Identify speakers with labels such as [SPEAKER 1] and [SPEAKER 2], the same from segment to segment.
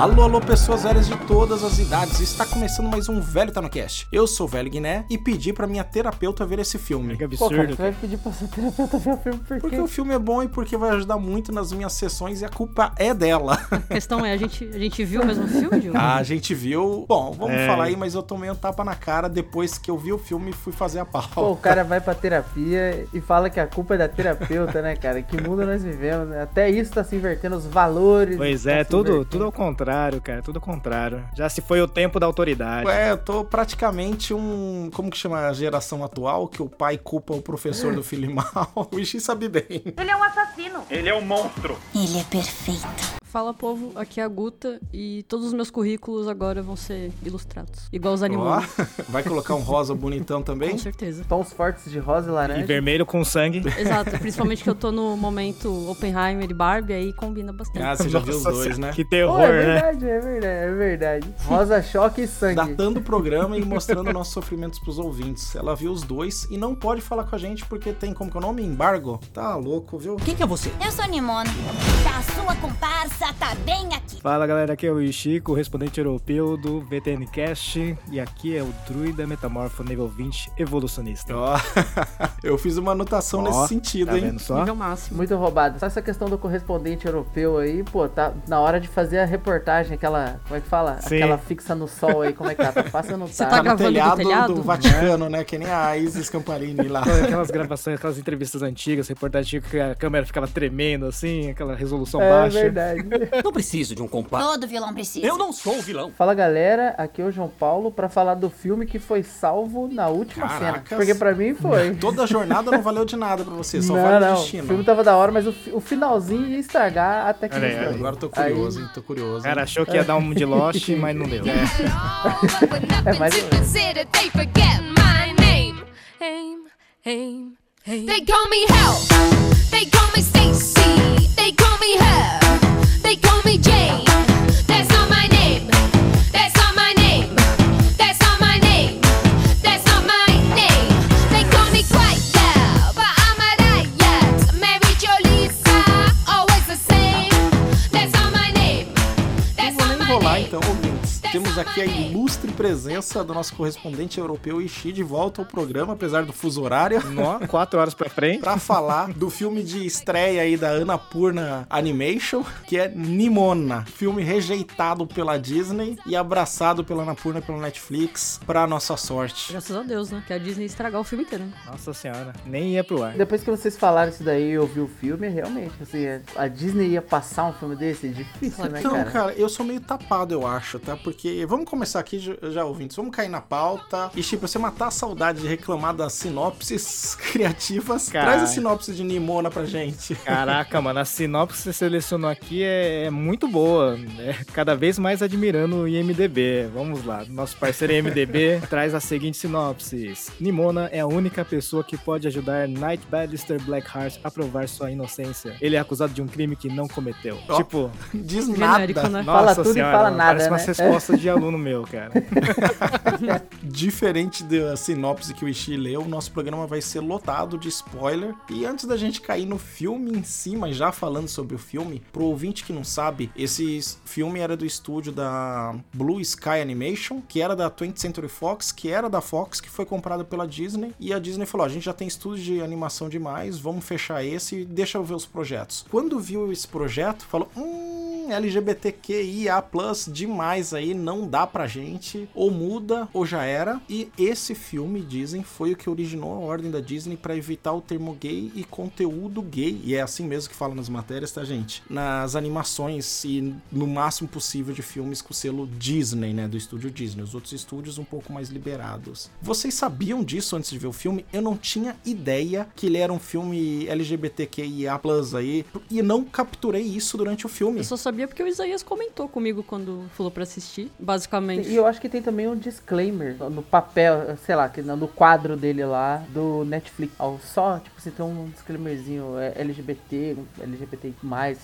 [SPEAKER 1] Alô, alô, pessoas velhas de todas as idades. Está começando mais um Velho Tá no Cast. Eu sou o Velho Guiné e pedi pra minha terapeuta ver esse filme.
[SPEAKER 2] Que
[SPEAKER 3] Pô, cara,
[SPEAKER 2] absurdo.
[SPEAKER 3] você vai pedir pra sua terapeuta ver o filme por quê?
[SPEAKER 1] Porque o filme é bom e porque vai ajudar muito nas minhas sessões e a culpa é dela.
[SPEAKER 4] A questão é, a gente, a gente viu o mesmo filme, Diogo?
[SPEAKER 1] A gente viu. Bom, vamos
[SPEAKER 2] É.
[SPEAKER 1] falar aí, mas eu tomei um tapa na cara depois que eu vi o filme e fui fazer a
[SPEAKER 3] Pô, o
[SPEAKER 1] pauta.
[SPEAKER 3] cara vai pra terapia e fala que a culpa é da terapeuta, né, cara? Que mundo nós vivemos, né? Até isso tá se invertendo, os valores.
[SPEAKER 2] Pois
[SPEAKER 3] tá
[SPEAKER 2] é,
[SPEAKER 3] se
[SPEAKER 2] tudo, tudo ao contrário, cara, tudo ao contrário. Já se foi o tempo da autoridade.
[SPEAKER 1] É, eu tô praticamente um. Como que chama a geração atual? Que o pai culpa o professor do filho mal. O Ixi sabe bem.
[SPEAKER 5] Ele é um assassino.
[SPEAKER 6] Ele é um monstro.
[SPEAKER 5] Ele é perfeito.
[SPEAKER 4] Fala, povo, aqui é a Guta e todos os meus currículos agora vão ser ilustrados. Igual os animais,
[SPEAKER 1] vai colocar um rosa bonitão também?
[SPEAKER 4] com certeza.
[SPEAKER 3] Tons fortes de rosa e
[SPEAKER 2] E
[SPEAKER 3] laranja.
[SPEAKER 2] vermelho com sangue.
[SPEAKER 4] Exato, principalmente que eu tô no momento Oppenheimer e Barbie, aí combina bastante.
[SPEAKER 1] Ah, você já viu os
[SPEAKER 2] Nossa
[SPEAKER 1] dois, né?
[SPEAKER 2] Que terror,
[SPEAKER 3] é
[SPEAKER 2] né?
[SPEAKER 3] Verdade, é verdade, é verdade. Rosa, choque e sangue.
[SPEAKER 1] Datando o programa e mostrando nossos sofrimentos pros ouvintes. Ela viu os dois e não pode falar com a gente porque tem como que é o nome? Embargo? Tá louco, viu?
[SPEAKER 7] Quem que é você?
[SPEAKER 5] Eu sou Nimona. A sua comparsa tá bem aqui.
[SPEAKER 2] Fala galera, aqui é o Ishi, correspondente europeu do VTN Cast. E aqui é o Druida Metamorfo nível 20 evolucionista.
[SPEAKER 1] Ó, eu fiz uma anotação
[SPEAKER 2] Ó,
[SPEAKER 1] nesse sentido,
[SPEAKER 2] Tá
[SPEAKER 1] hein?
[SPEAKER 2] vendo só?
[SPEAKER 4] Nível máximo.
[SPEAKER 3] Muito roubado. Só essa questão do correspondente europeu aí, pô, tá na hora de fazer a reportagem, aquela. Como é que fala?
[SPEAKER 2] Sim.
[SPEAKER 3] Aquela fixa no sol aí, como é que tá? Tá fácil ou não
[SPEAKER 4] Você
[SPEAKER 3] tá?
[SPEAKER 4] tá
[SPEAKER 1] Tá no
[SPEAKER 4] gravando do
[SPEAKER 1] telhado,
[SPEAKER 4] telhado?
[SPEAKER 1] do Vaticano, né? Que nem a Isis Camparini lá.
[SPEAKER 2] Aquelas gravações, aquelas entrevistas antigas, reportagem que a câmera ficava tremendo assim, aquela resolução
[SPEAKER 3] É
[SPEAKER 2] baixa.
[SPEAKER 3] verdade.
[SPEAKER 7] Não preciso de um compa.
[SPEAKER 5] Todo vilão precisa.
[SPEAKER 7] Eu não sou o vilão.
[SPEAKER 3] Fala galera, aqui é o João Paulo pra falar do filme que foi salvo na última cena.
[SPEAKER 1] Caracas.
[SPEAKER 3] Porque pra mim foi.
[SPEAKER 1] Toda a jornada não valeu de nada pra você, só
[SPEAKER 3] não,
[SPEAKER 1] vale o
[SPEAKER 3] não. O
[SPEAKER 1] destino.
[SPEAKER 3] filme tá tava da hora, mas o, o finalzinho ia estragar até que
[SPEAKER 2] aí.
[SPEAKER 1] Agora eu tô
[SPEAKER 3] Aí-
[SPEAKER 1] curioso, hein? Tô curioso.
[SPEAKER 2] O cara achou que ia dar um de Lost, mas não deu.
[SPEAKER 3] É mais ou menos.
[SPEAKER 8] They call me Hell. They call me Stacy. They call me Her. They call me Jane.
[SPEAKER 1] Aqui a ilustre presença do nosso correspondente europeu Ishi de volta ao programa, apesar do fuso horário.
[SPEAKER 2] Nó, quatro horas pra frente.
[SPEAKER 1] Pra falar do filme de estreia aí da Annapurna Animation, que é Nimona, filme rejeitado pela Disney e abraçado pela Annapurna pela Netflix, pra nossa sorte.
[SPEAKER 4] Graças a Deus, né? Que a Disney ia estragar o filme inteiro. né?
[SPEAKER 2] Nossa senhora, nem ia pro ar.
[SPEAKER 3] Depois que vocês falaram isso daí e eu vi o filme, realmente, assim, a Disney ia passar um filme desse? Difícil, né,
[SPEAKER 1] Então,
[SPEAKER 3] cara?
[SPEAKER 1] cara, eu sou meio tapado, eu acho, tá? Porque vamos começar aqui já, ouvintes, vamos cair na pauta. E, tipo, você matar a saudade de reclamar das sinopses criativas,
[SPEAKER 2] Cara.
[SPEAKER 1] traz a sinopse de Nimona pra gente.
[SPEAKER 2] Caraca, mano, a sinopse que você selecionou aqui é, é muito boa. É cada vez mais admirando o IMDB. Vamos lá, nosso parceiro IMDB traz a seguinte sinopse: Nimona é a única pessoa que pode ajudar Night Ballister Blackheart a provar sua inocência. Ele é acusado de um crime que não cometeu.
[SPEAKER 1] Ó.
[SPEAKER 2] Tipo,
[SPEAKER 1] Diz
[SPEAKER 4] Genérico,
[SPEAKER 1] nada.
[SPEAKER 4] né?
[SPEAKER 3] Fala
[SPEAKER 2] nossa
[SPEAKER 3] tudo e
[SPEAKER 2] senhora,
[SPEAKER 3] fala
[SPEAKER 2] mano,
[SPEAKER 3] nada,
[SPEAKER 2] Parece
[SPEAKER 3] né?
[SPEAKER 2] umas respostas de aluno meu, cara.
[SPEAKER 1] Diferente da sinopse que o Ishi leu, o nosso programa vai ser lotado de spoiler. E antes da gente cair no filme em si, já falando sobre o filme, pro ouvinte que não sabe, esse filme era do estúdio da Blue Sky Animation, que era da 20th Century Fox, que era da Fox, que foi comprada pela Disney. E a Disney falou: a gente já tem estúdio de animação demais, vamos fechar esse e deixa eu ver os projetos. Quando viu esse projeto, falou: hum, LGBTQIA demais aí, não dá pra gente, ou muda ou já era. E esse filme, dizem, foi o que originou a ordem da Disney pra evitar o termo gay e conteúdo gay, e é assim mesmo que fala nas matérias, tá, gente? Nas animações e no máximo possível de filmes com selo Disney, né, do estúdio Disney. Os outros estúdios um pouco mais liberados. Vocês sabiam disso antes de ver o filme? Eu não tinha ideia que ele era um filme LGBTQIA+ aí, e não capturei isso durante o filme.
[SPEAKER 4] Eu só sabia porque o Isaías comentou comigo quando falou pra assistir, basicamente.
[SPEAKER 3] E eu acho que tem também um disclaimer no papel, sei lá, que no quadro dele lá do Netflix. Ao Só, tipo, você tem um disclaimerzinho é, LGBT, LGBT+,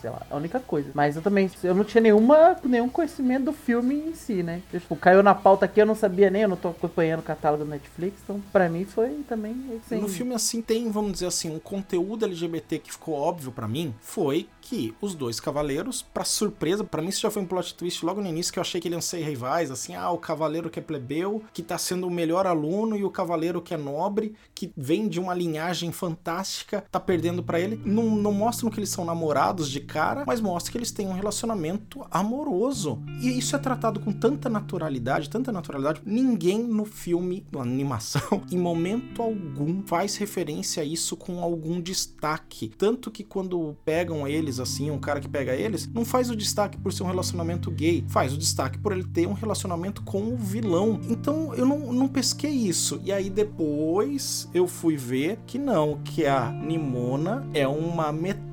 [SPEAKER 3] sei lá, é a única coisa. Mas eu também, eu não tinha nenhuma, nenhum conhecimento do filme em si, né? Tipo, caiu na pauta aqui, eu não sabia nem, eu não tô acompanhando o catálogo do Netflix, então pra mim foi também... Assim,
[SPEAKER 1] No filme, assim, tem, vamos dizer assim, um conteúdo LGBT que ficou óbvio pra mim foi que os dois cavaleiros, pra surpresa, pra mim isso já foi um plot twist logo no início, que eu achei que eles iam ser rivais, assim, ah, o cavaleiro que é plebeu, que tá sendo o melhor aluno, e o cavaleiro que é nobre, que vem de uma linhagem fantástica, tá perdendo pra ele. Não, não mostram que eles são namorados de cara, mas mostra que eles têm um relacionamento amoroso. E isso é tratado com tanta naturalidade, tanta naturalidade. Ninguém no filme, na animação, em momento algum faz referência a isso com algum destaque. Tanto que quando pegam eles, assim, um cara que pega eles, não faz o destaque por ser um relacionamento gay, faz o destaque por ele ter um relacionamento com o vilão. Então eu não, não pesquei isso. E aí depois eu fui ver que não, que a Nimona é uma metáfora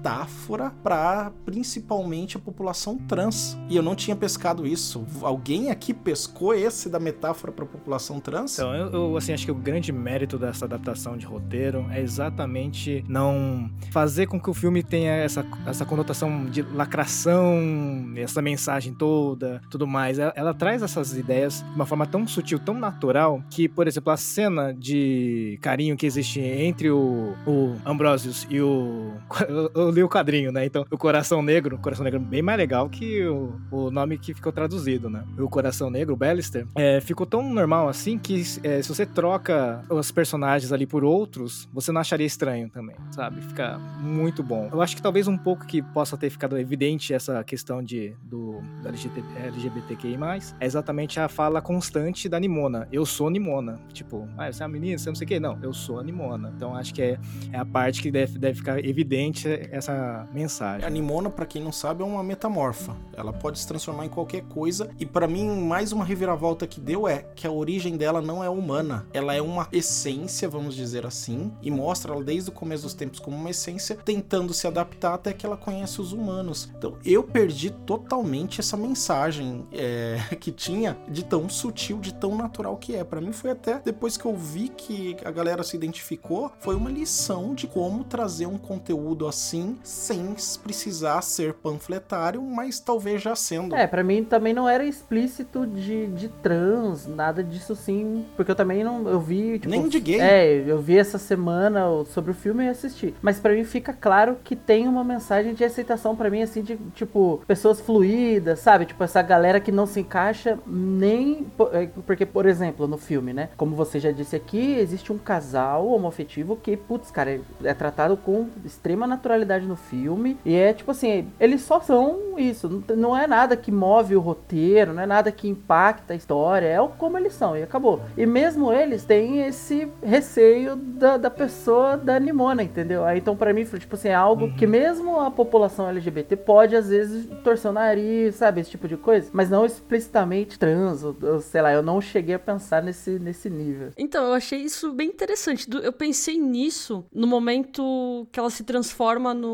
[SPEAKER 1] para principalmente a população trans. E eu não tinha pescado isso. Alguém aqui pescou esse da metáfora para a população trans?
[SPEAKER 2] Então, eu, eu, assim, acho que o grande mérito dessa adaptação de roteiro é exatamente não fazer com que o filme tenha essa, essa conotação de lacração, essa mensagem toda, tudo mais. Ela, ela traz essas ideias de uma forma tão sutil, tão natural, que, por exemplo, a cena de carinho que existe entre o, o Ambrosius e o. Eu, eu li o quadrinho, né? Então, o Coração Negro, o Coração Negro é bem mais legal que o, o nome que ficou traduzido, né? O Coração Negro, o Ballister, é, ficou tão normal assim que é, se você troca os personagens ali por outros, você não acharia estranho também, sabe? Fica muito bom. Eu acho que talvez um pouco que possa ter ficado evidente essa questão de, do, LGBT, LGBTQI+, é exatamente a fala constante da Nimona. Eu sou Nimona. Tipo, ah, você é uma menina, você não sei o quê. Não, eu sou a Nimona. Então acho que é, é a parte que deve, deve ficar evidente essa mensagem.
[SPEAKER 1] A Nimona, para quem não sabe, é uma metamorfa. Ela pode se transformar em qualquer coisa. E para mim, mais uma reviravolta que deu é que a origem dela não é humana. Ela é uma essência, vamos dizer assim, e mostra ela desde o começo dos tempos como uma essência, tentando se adaptar até que ela conhece os humanos. Então eu perdi totalmente essa mensagem é, que tinha de tão sutil, de tão natural que é. Para mim foi até depois que eu vi que a galera se identificou, foi uma lição de como trazer um conteúdo assim sem precisar ser panfletário, mas talvez já sendo.
[SPEAKER 3] É, para mim também não era explícito de, de trans, nada disso sim, porque eu também não eu vi tipo,
[SPEAKER 1] nem de gay.
[SPEAKER 3] É, eu vi essa semana sobre o filme e assisti. Mas para mim fica claro que tem uma mensagem de aceitação para mim assim de tipo pessoas fluídas, sabe? Tipo essa galera que não se encaixa nem é, porque por exemplo, no filme, né? Como você já disse aqui, existe um casal homoafetivo que, putz, cara, é tratado com extrema naturalidade no filme e é tipo assim, eles só são isso, não é nada que move o roteiro, não é nada que impacta a história, é como eles são e acabou. E mesmo eles têm esse receio da, da pessoa da Nimona, entendeu? Aí então para mim, tipo assim, é algo uhum. que mesmo a população LGBT pode às vezes torcer o nariz, sabe, esse tipo de coisa, mas não explicitamente trans, ou, ou, sei lá, eu não cheguei a pensar nesse, nesse nível.
[SPEAKER 4] Então, eu achei isso bem interessante. Eu pensei nisso no momento que ela se transforma no,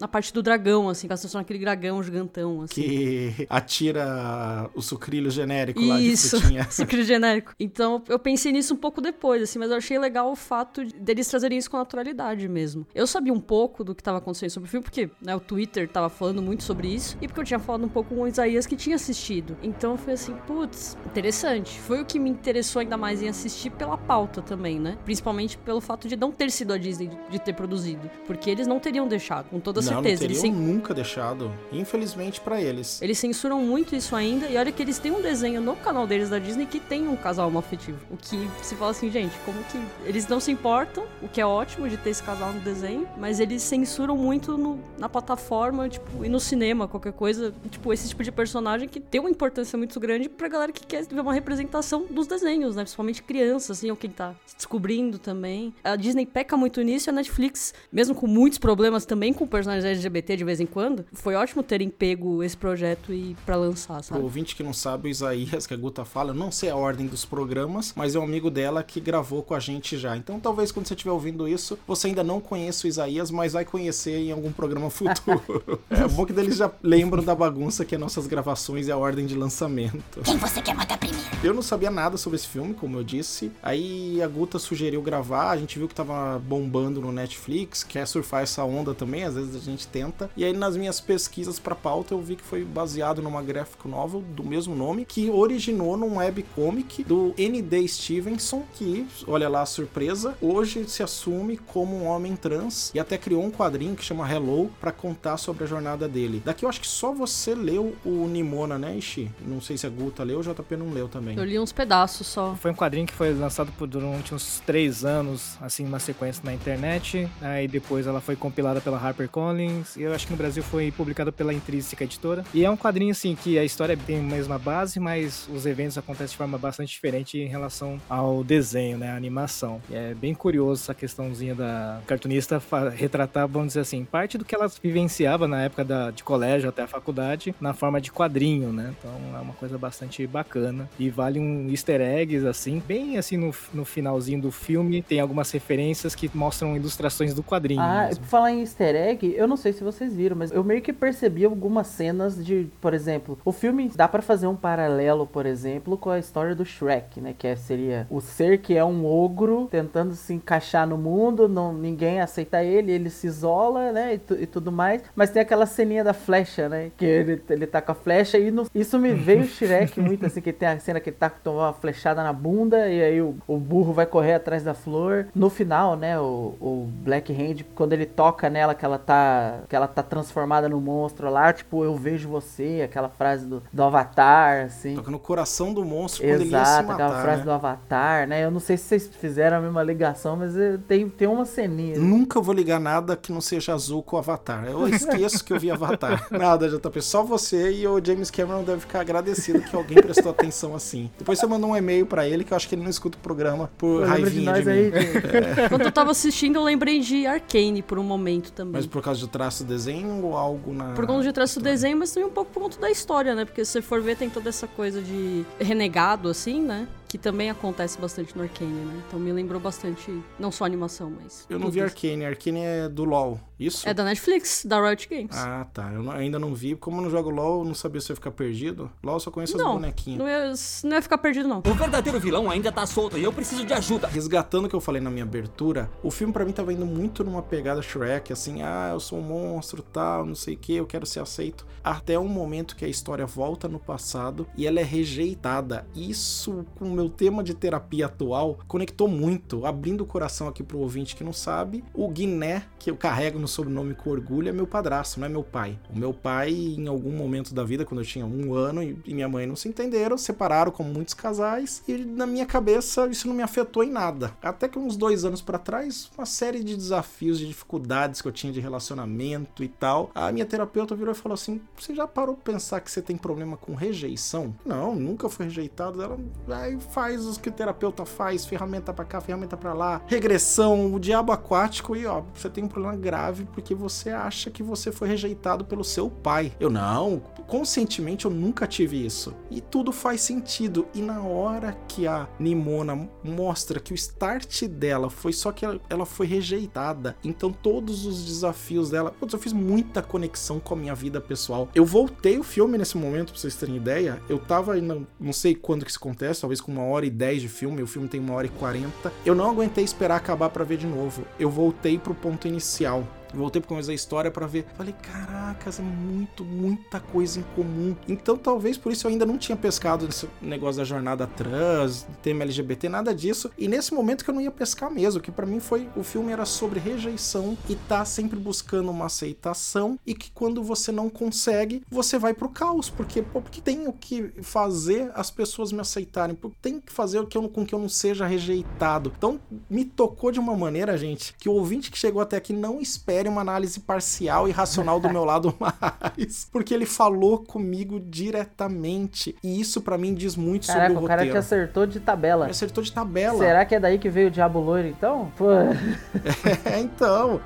[SPEAKER 4] na parte do dragão, assim, que ela se transforma naquele dragão gigantão, assim.
[SPEAKER 1] Que atira o sucrilho genérico
[SPEAKER 4] isso,
[SPEAKER 1] lá de
[SPEAKER 4] frutinha. sucrilho genérico. Então, eu pensei nisso um pouco depois, assim, mas eu achei legal o fato deles trazerem isso com naturalidade mesmo. Eu sabia um pouco do que estava acontecendo sobre o filme, porque né, o Twitter tava falando muito sobre isso, e porque eu tinha falado um pouco com o Isaías que tinha assistido. Então, foi assim, putz, interessante. Foi o que me interessou ainda mais em assistir pela pauta também, né? Principalmente pelo fato de não ter sido a Disney de ter produzido. Porque eles não teriam deixado, com toda
[SPEAKER 1] não,
[SPEAKER 4] certeza.
[SPEAKER 1] Não, teriam
[SPEAKER 4] eles
[SPEAKER 1] nunca deixado. Infelizmente para eles.
[SPEAKER 4] Eles censuram muito isso ainda. E olha que eles têm um desenho no canal deles da Disney que tem um casal homoafetivo. O que se fala assim, gente, como que. Eles não se importam, o que é ótimo de ter esse casal no desenho, mas eles censuram muito no, na plataforma, tipo, e no cinema, qualquer coisa. Tipo, esse tipo de personagem que tem uma importância muito grande pra galera que quer ver uma representação dos desenhos, né? Principalmente crianças, assim, ou quem tá se descobrindo também. A Disney peca muito nisso e a Netflix, mesmo com muitos problemas também com personagens LGBT de vez em quando, foi ótimo terem pego esse projeto e para lançar, sabe?
[SPEAKER 1] O ouvinte que não sabe, o Isaías, que a Guta fala, eu não sei a ordem dos programas, mas é um amigo dela que gravou com a gente já. Então talvez quando você estiver ouvindo isso, você ainda não conheça o Isaías, mas vai conhecer em algum programa futuro. é bom que eles já lembram da bagunça que é nossas gravações e a ordem de lançamento.
[SPEAKER 5] Quem você quer matar primeiro?
[SPEAKER 1] Eu não sabia nada sobre esse filme, como eu disse. Aí a Guta sugeriu gravar, a gente viu que tava bombando no Netflix, quer surfar essa onda também, às vezes a gente tenta. E aí nas minhas pesquisas pra pauta eu vi que foi baseado numa graphic novel do mesmo nome, que originou num webcomic do N.D. Stevenson, que, olha lá a surpresa, hoje se assume como um homem trans e até criou um quadrinho que chama Hello pra contar sobre a jornada dele. Daqui eu acho que só você leu o Nimona, né, Ishi? Não sei se a Guta leu, o JP não leu também.
[SPEAKER 4] Eu li uns pedaços só.
[SPEAKER 2] Foi um quadrinho que foi lançado por durante uns três anos, assim, uma sequência na internet. Aí depois ela foi compilada pela HarperCollins. E eu acho que no Brasil foi publicada pela Intrínseca Editora. E é um quadrinho, assim, que a história tem a mesma base, mas os eventos acontecem de forma bastante diferente em relação ao desenho, né? A animação. E é bem curioso essa questãozinha da cartunista retratar, vamos dizer assim, parte do que ela vivenciava na época da, de colégio até a faculdade, na forma de quadrinho, né? Então é uma coisa bastante bacana. E vale um easter eggs, assim, bem assim no, no finalzinho do filme, tem algumas referências que mostram ilustrações do quadrinho.
[SPEAKER 3] Ah,
[SPEAKER 2] mesmo.
[SPEAKER 3] falar em easter egg, eu não sei se vocês viram, mas eu meio que percebi algumas cenas de, por exemplo, o filme dá pra fazer um paralelo, por exemplo, com a história do Shrek, né? Que é- seria o ser que é um ogro tentando se encaixar no mundo, não, ninguém aceita ele, ele se isola, né? E, tu- e tudo mais. Mas tem aquela ceninha da flecha, né? Que ele, ele tá com a flecha e no- isso me veio o Shrek muito, assim, que tem a cena que ele tá com uma flechada na bunda e aí o, o burro vai correr atrás da flor. No final, né? O, o Black Hand, quando ele toca nela que ela tá que ela tá transformada no monstro lá, tipo, eu vejo você, aquela frase do, do Avatar, assim.
[SPEAKER 1] Toca no coração do monstro quando ele ia se
[SPEAKER 3] Exato,
[SPEAKER 1] matar,
[SPEAKER 3] aquela frase
[SPEAKER 1] né?
[SPEAKER 3] do Avatar, né? Eu não sei se vocês fizeram a mesma ligação, mas tem, tem uma ceninha.
[SPEAKER 1] Nunca vou ligar nada que não seja azul com o Avatar. Eu esqueço que eu vi Avatar. Nada, JP. Só você e o James Cameron devem ficar agradecido que alguém prestou atenção assim. Depois você mandou um e-mail pra ele que eu acho que ele não escuta o programa por
[SPEAKER 3] de
[SPEAKER 1] raivinha de,
[SPEAKER 3] nós
[SPEAKER 1] mim.
[SPEAKER 3] aí, gente.
[SPEAKER 4] Quando eu tava assistindo, eu lembrei de Arcane por um momento também.
[SPEAKER 1] Mas por causa do traço do desenho ou algo na.
[SPEAKER 4] Por conta de traço do desenho, mas também um pouco por conta da história, né? Porque se você for ver, tem toda essa coisa de renegado, assim, né? Que também acontece bastante no Arcane, né? Então me lembrou bastante, não só a animação, mas.
[SPEAKER 1] Eu não vi. Arcane. Arcane é do LoL. Isso?
[SPEAKER 4] É da Netflix, da Riot Games.
[SPEAKER 1] Ah, tá. Eu não- ainda não vi. Como eu não jogo LoL, eu não sabia se eu ia ficar perdido. LoL eu só conheço as
[SPEAKER 4] não,
[SPEAKER 1] bonequinhas.
[SPEAKER 4] não ia, não ia ficar perdido, não.
[SPEAKER 7] O verdadeiro vilão ainda tá solto e eu preciso de ajuda.
[SPEAKER 1] Resgatando o que eu falei na minha abertura, o filme pra mim tava indo muito numa pegada Shrek, assim, ah, eu sou um monstro, tal, não sei o que, eu quero ser aceito. Até um momento que a história volta no passado e ela é rejeitada. Isso, com o meu tema de terapia atual, conectou muito. Abrindo o coração aqui pro ouvinte que não sabe, o Guiné, que eu carrego no sobrenome com orgulho, é meu padrasto, não é meu pai. O meu pai, em algum momento da vida, quando eu tinha um ano e minha mãe não se entenderam, separaram como muitos casais, e na minha cabeça isso não me afetou em nada. Até que uns dois anos pra trás, uma série de desafios, de dificuldades que eu tinha de relacionamento e tal, a minha terapeuta virou e falou assim: Você já parou pra pensar que você tem problema com rejeição? Não, nunca fui rejeitado. Ela aí faz os que o terapeuta faz, ferramenta pra cá, ferramenta pra lá, regressão, o diabo aquático, e ó, você tem um problema grave porque você acha que você foi rejeitado pelo seu pai. Eu não, conscientemente eu nunca tive isso. E tudo faz sentido. E na hora que a Nimona mostra que o start dela foi só que ela, ela foi rejeitada, então todos os desafios dela, putz, eu fiz muita conexão com a minha vida pessoal. Eu voltei o filme nesse momento, pra vocês terem ideia. Eu tava, não, não sei quando que isso acontece, talvez com uma hora e dez de filme, o filme tem uma hora e quarenta. Eu não aguentei esperar acabar pra ver de novo. Eu voltei pro ponto inicial. Voltei pra começar a história pra ver. Falei, caracas, é muito, muita coisa em comum. Então talvez por isso eu ainda não tinha pescado nesse negócio da jornada trans, tema LGBT, nada disso. E nesse momento que eu não ia pescar mesmo, que pra mim foi o filme era sobre rejeição e tá sempre buscando uma aceitação e que quando você não consegue, você vai pro caos, porque pô, porque tenho que fazer as pessoas me aceitarem, porque tem que fazer o que eu, com que eu não seja rejeitado. Então me tocou de uma maneira, gente, que o ouvinte que chegou até aqui não espere uma análise parcial e racional do meu lado mais, porque ele falou comigo diretamente e isso pra mim diz muito
[SPEAKER 3] Caraca,
[SPEAKER 1] sobre o
[SPEAKER 3] o cara que
[SPEAKER 1] roteiro.
[SPEAKER 3] acertou de tabela.
[SPEAKER 1] Acertou de tabela.
[SPEAKER 3] Será que é daí que veio o Diabo Loiro, então? Pô,
[SPEAKER 1] É, então.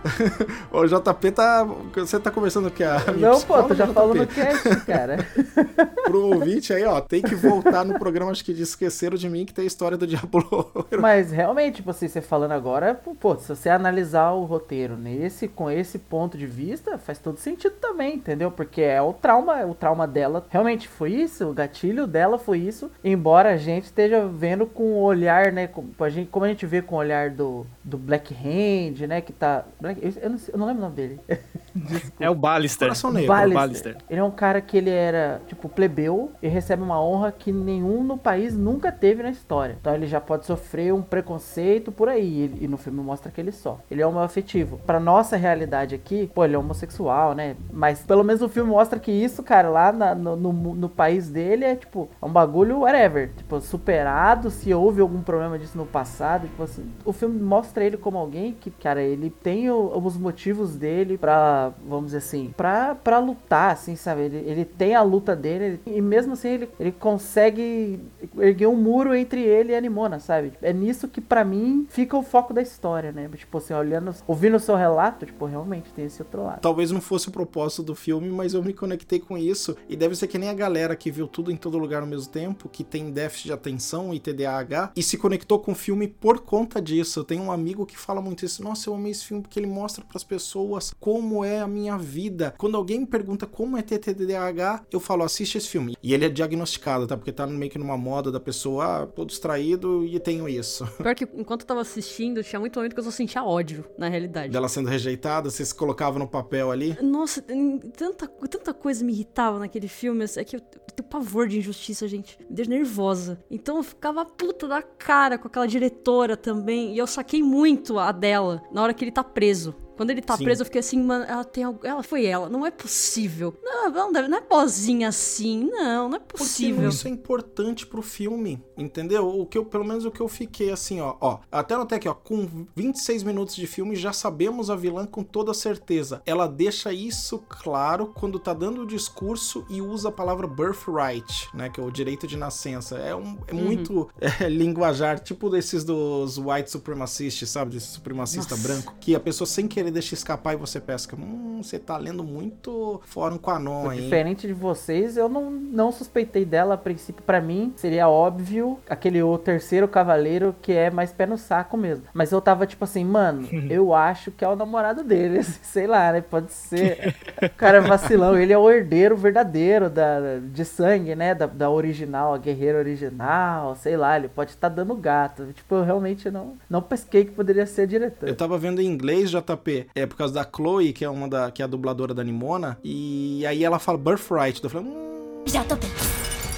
[SPEAKER 1] o JP tá. Você tá conversando com a.
[SPEAKER 3] não, pô, tu já falou no cast, cara.
[SPEAKER 1] Pro ouvinte aí, ó, tem que voltar no programa, acho que de Esqueceram de Mim, que tem a história do Diablo.
[SPEAKER 3] Mas realmente, tipo assim, você falando agora, pô, se você analisar o roteiro nesse com esse ponto de vista, faz todo sentido também, entendeu? Porque é o trauma, o trauma dela realmente foi isso, o gatilho dela foi isso, embora a gente esteja vendo com o olhar, né, como a gente, como a gente vê com o olhar do, do Black Hand, né, que tá... Black, eu, eu não, sei- eu não lembro o nome dele. Desculpa.
[SPEAKER 2] É o Ballister.
[SPEAKER 1] Coração Negro.
[SPEAKER 3] Ballister.
[SPEAKER 2] Ballister.
[SPEAKER 3] Ele é um cara que ele era, tipo, plebeu e recebe uma honra que nenhum no país nunca teve na história. Então ele já pode sofrer um preconceito por aí. E, e no filme mostra que ele só. Ele é homoafetivo. Pra nossa realidade aqui, pô, ele é homossexual, né? Mas pelo menos o filme mostra que isso, cara, lá na- no, no, no país dele é, tipo, é um bagulho whatever. Tipo, superado, se houve algum problema disso no passado. Tipo assim, o filme mostra ele como alguém que, cara, ele tem o- os motivos dele pra, vamos dizer assim, pra, pra lutar, assim, sabe? Ele, ele tem a luta dele ele- e mesmo assim ele, ele consegue erguer um muro entre ele e a Nimona, sabe? É nisso que pra mim fica o foco da história, né? Tipo assim, olhando, ouvindo o seu relato, tipo, realmente tem esse outro lado.
[SPEAKER 1] Talvez não fosse o propósito do filme, mas eu me conectei com isso. E deve ser que nem a galera que viu tudo em todo lugar ao mesmo tempo, que tem déficit de atenção e TDAH, e se conectou com o filme por conta disso. Eu tenho um amigo que fala muito isso. Nossa, eu amei esse filme porque ele mostra pras pessoas como é a minha vida. Quando alguém me pergunta como é ter TDAH, eu falo, assiste esse filme. E ele é diagnosticado, tá? Porque tá meio que numa moda da pessoa, ah, tô distraído e tenho isso.
[SPEAKER 4] Pior que enquanto eu tava assistindo, tinha muito momento que eu só sentia ódio, na realidade.
[SPEAKER 1] Dela sendo rejeitada, você se colocava no papel ali.
[SPEAKER 4] Nossa, tanta, tanta coisa me irritava naquele filme. É que eu, eu tenho pavor de injustiça, gente. Me deixa nervosa. Então eu ficava puta da cara com aquela diretora também. E eu saquei muito a dela na hora que ele tá preso. Quando ele tá
[SPEAKER 1] Sim.
[SPEAKER 4] preso, eu fiquei assim, mano, ela tem algo. Ela foi ela, não é possível. Não, não, deve, não é boazinha assim, não, não é
[SPEAKER 1] Porque
[SPEAKER 4] possível.
[SPEAKER 1] isso é importante pro filme, entendeu? O que eu, pelo menos o que eu fiquei assim, ó, ó, até até aqui, ó, com 26 minutos de filme já sabemos a vilã com toda certeza. Ela deixa isso claro quando tá dando o discurso e usa a palavra birthright, né, que é o direito de nascença. É um é muito é, linguajar, tipo desses dos white supremacists, sabe, desse supremacista
[SPEAKER 4] Nossa.
[SPEAKER 1] branco, que a pessoa sem querer deixa escapar e você pesca. Hum, você tá lendo muito Fórum Quanon, hein?
[SPEAKER 3] Diferente de vocês, eu não, não suspeitei dela a princípio. Pra mim, seria óbvio aquele o terceiro cavaleiro que é mais pé no saco mesmo. Mas eu tava tipo assim, mano, eu acho que é o namorado dele. Sei lá, né? Pode ser. O cara é vacilão. Ele é o herdeiro verdadeiro da, de sangue, né? Da, da original, a guerreira original. Sei lá, ele pode estar dando gato. Tipo, eu realmente não, não pesquei que poderia ser diretor.
[SPEAKER 1] Eu tava vendo em inglês, JP, é por causa da Chloe, que é uma da que é a dubladora da Nimona, e aí ela fala birthright. Eu falei, hum,
[SPEAKER 5] Já tô bem.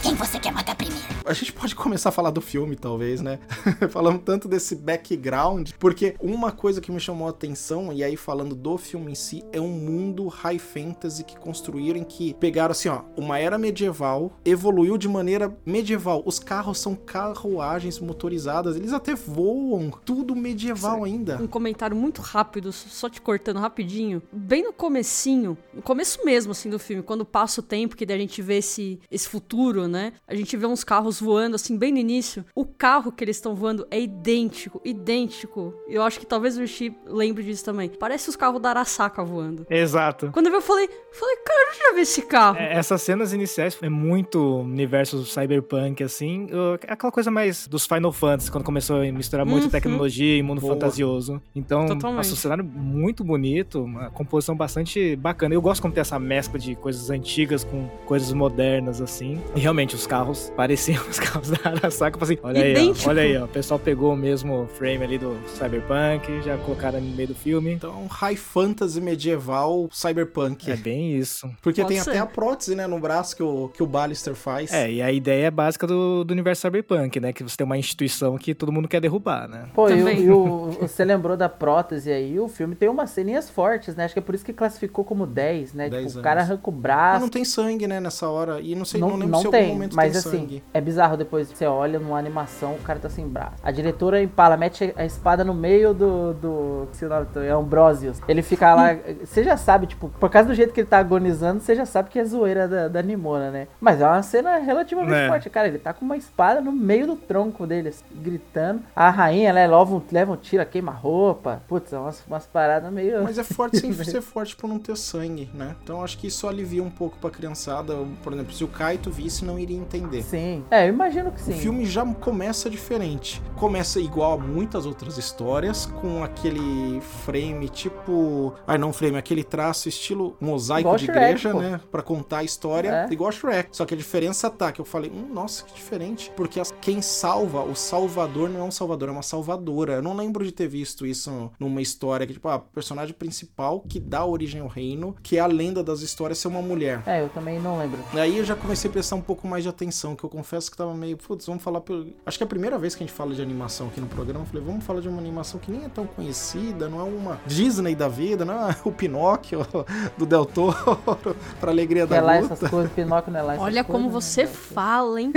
[SPEAKER 5] Quem você quer matar primeiro?
[SPEAKER 1] a gente pode começar a falar do filme, talvez, né? falando tanto desse background, porque uma coisa que me chamou a atenção, e aí falando do filme em si, é um mundo high fantasy que construíram, que pegaram assim, ó, uma era medieval, evoluiu de maneira medieval. Os carros são carruagens motorizadas, eles até voam, tudo medieval ainda.
[SPEAKER 4] Um comentário muito rápido, só te cortando rapidinho. Bem no comecinho, no começo mesmo, assim, do filme, quando passa o tempo, que daí a gente vê esse, esse futuro, né? A gente vê uns carros voando, assim, bem no início. O carro que eles estão voando é idêntico, idêntico. Eu acho que talvez o Chi lembre disso também. Parece os carros da Arasaka voando.
[SPEAKER 2] Exato.
[SPEAKER 4] Quando eu vi, eu falei, falei, cara, eu já vi esse carro.
[SPEAKER 2] É, Essas cenas iniciais é muito universo cyberpunk, assim. Aquela coisa mais dos Final Fantasy, quando começou a misturar muito
[SPEAKER 4] Uhum.
[SPEAKER 2] tecnologia e mundo
[SPEAKER 1] Boa.
[SPEAKER 2] fantasioso. Então,
[SPEAKER 4] Totalmente.
[SPEAKER 2] nossa, um cenário muito bonito, uma composição bastante bacana. Eu gosto como tem essa mescla de coisas antigas com coisas modernas, assim. E realmente, os carros pareciam os carros da Arasaka. Eu falei assim, olha aí,
[SPEAKER 4] Idêntico.
[SPEAKER 2] ó, olha aí, ó. O pessoal pegou o mesmo frame ali do cyberpunk, já colocaram no meio do filme.
[SPEAKER 1] Então, high fantasy medieval cyberpunk.
[SPEAKER 2] É bem isso.
[SPEAKER 1] Porque
[SPEAKER 4] Pode
[SPEAKER 1] tem
[SPEAKER 4] ser.
[SPEAKER 1] até a prótese, né, no braço que o, que o Ballister faz.
[SPEAKER 2] É, e a ideia básica do, do universo cyberpunk, né? Que você tem uma instituição que todo mundo quer derrubar, né?
[SPEAKER 3] Pô, e, o-
[SPEAKER 4] Também.
[SPEAKER 3] e o, você lembrou da prótese aí, o filme tem umas ceninhas fortes, né? Acho que é por isso que classificou como 10, né?
[SPEAKER 1] 10
[SPEAKER 3] tipo, o cara arranca o
[SPEAKER 1] Mas
[SPEAKER 3] braço.
[SPEAKER 1] não tem sangue, né, nessa hora. E não sei,
[SPEAKER 3] Não,
[SPEAKER 1] não, lembro
[SPEAKER 3] não
[SPEAKER 1] se em algum
[SPEAKER 3] tem,
[SPEAKER 1] momento
[SPEAKER 3] mas
[SPEAKER 1] tem
[SPEAKER 3] assim,
[SPEAKER 1] sangue.
[SPEAKER 3] é bizarro depois você olha numa animação, o cara tá sem braço. A diretora empala, mete a espada no meio do. do se o é Ambrosius. Ele fica lá. Você já sabe, tipo, por causa do jeito que ele tá agonizando, você já sabe que é zoeira da, da Nimona, né? Mas é uma cena relativamente
[SPEAKER 2] É.
[SPEAKER 3] forte, cara. Ele tá com uma espada no meio do tronco dele, assim, gritando. A rainha, ela leva um, leva um tiro, queima roupa. Putz, é umas, umas paradas meio.
[SPEAKER 1] Mas é forte sem ser forte por não ter sangue, né? Então acho que isso alivia um pouco pra criançada. Por exemplo, se o Kaito visse, não iria entender.
[SPEAKER 3] Sim. É, eu imagino que sim.
[SPEAKER 1] O filme já começa diferente. Começa igual a muitas outras histórias, com aquele frame tipo. Ai, não frame, aquele traço estilo mosaico
[SPEAKER 3] Igual
[SPEAKER 1] de
[SPEAKER 3] Shrek,
[SPEAKER 1] igreja,
[SPEAKER 3] pô.
[SPEAKER 1] né? Pra contar a história,
[SPEAKER 3] É.
[SPEAKER 1] igual Shrek. Só que a diferença tá que eu falei, hum, nossa, que diferente. Porque quem salva, o salvador não é um salvador, é uma salvadora. Eu não lembro de ter visto isso numa história que, tipo, a personagem principal que dá origem ao reino, que é a lenda das histórias ser uma mulher.
[SPEAKER 3] É, eu também não lembro.
[SPEAKER 1] Aí eu já comecei a prestar um pouco mais de atenção, que eu confesso que tava meio, putz, vamos falar pelo... Acho que é a primeira vez que a gente fala de animação aqui no programa, eu falei, vamos falar de uma animação que nem é tão conhecida, não é uma Disney da vida, não é o Pinóquio do Del Toro, pra alegria
[SPEAKER 3] Que é
[SPEAKER 1] da
[SPEAKER 3] lá
[SPEAKER 1] luta.
[SPEAKER 3] essas coisas, Pinóquio não é lá essas
[SPEAKER 4] Olha como
[SPEAKER 3] coisas,
[SPEAKER 4] você
[SPEAKER 3] né?
[SPEAKER 4] fala, hein?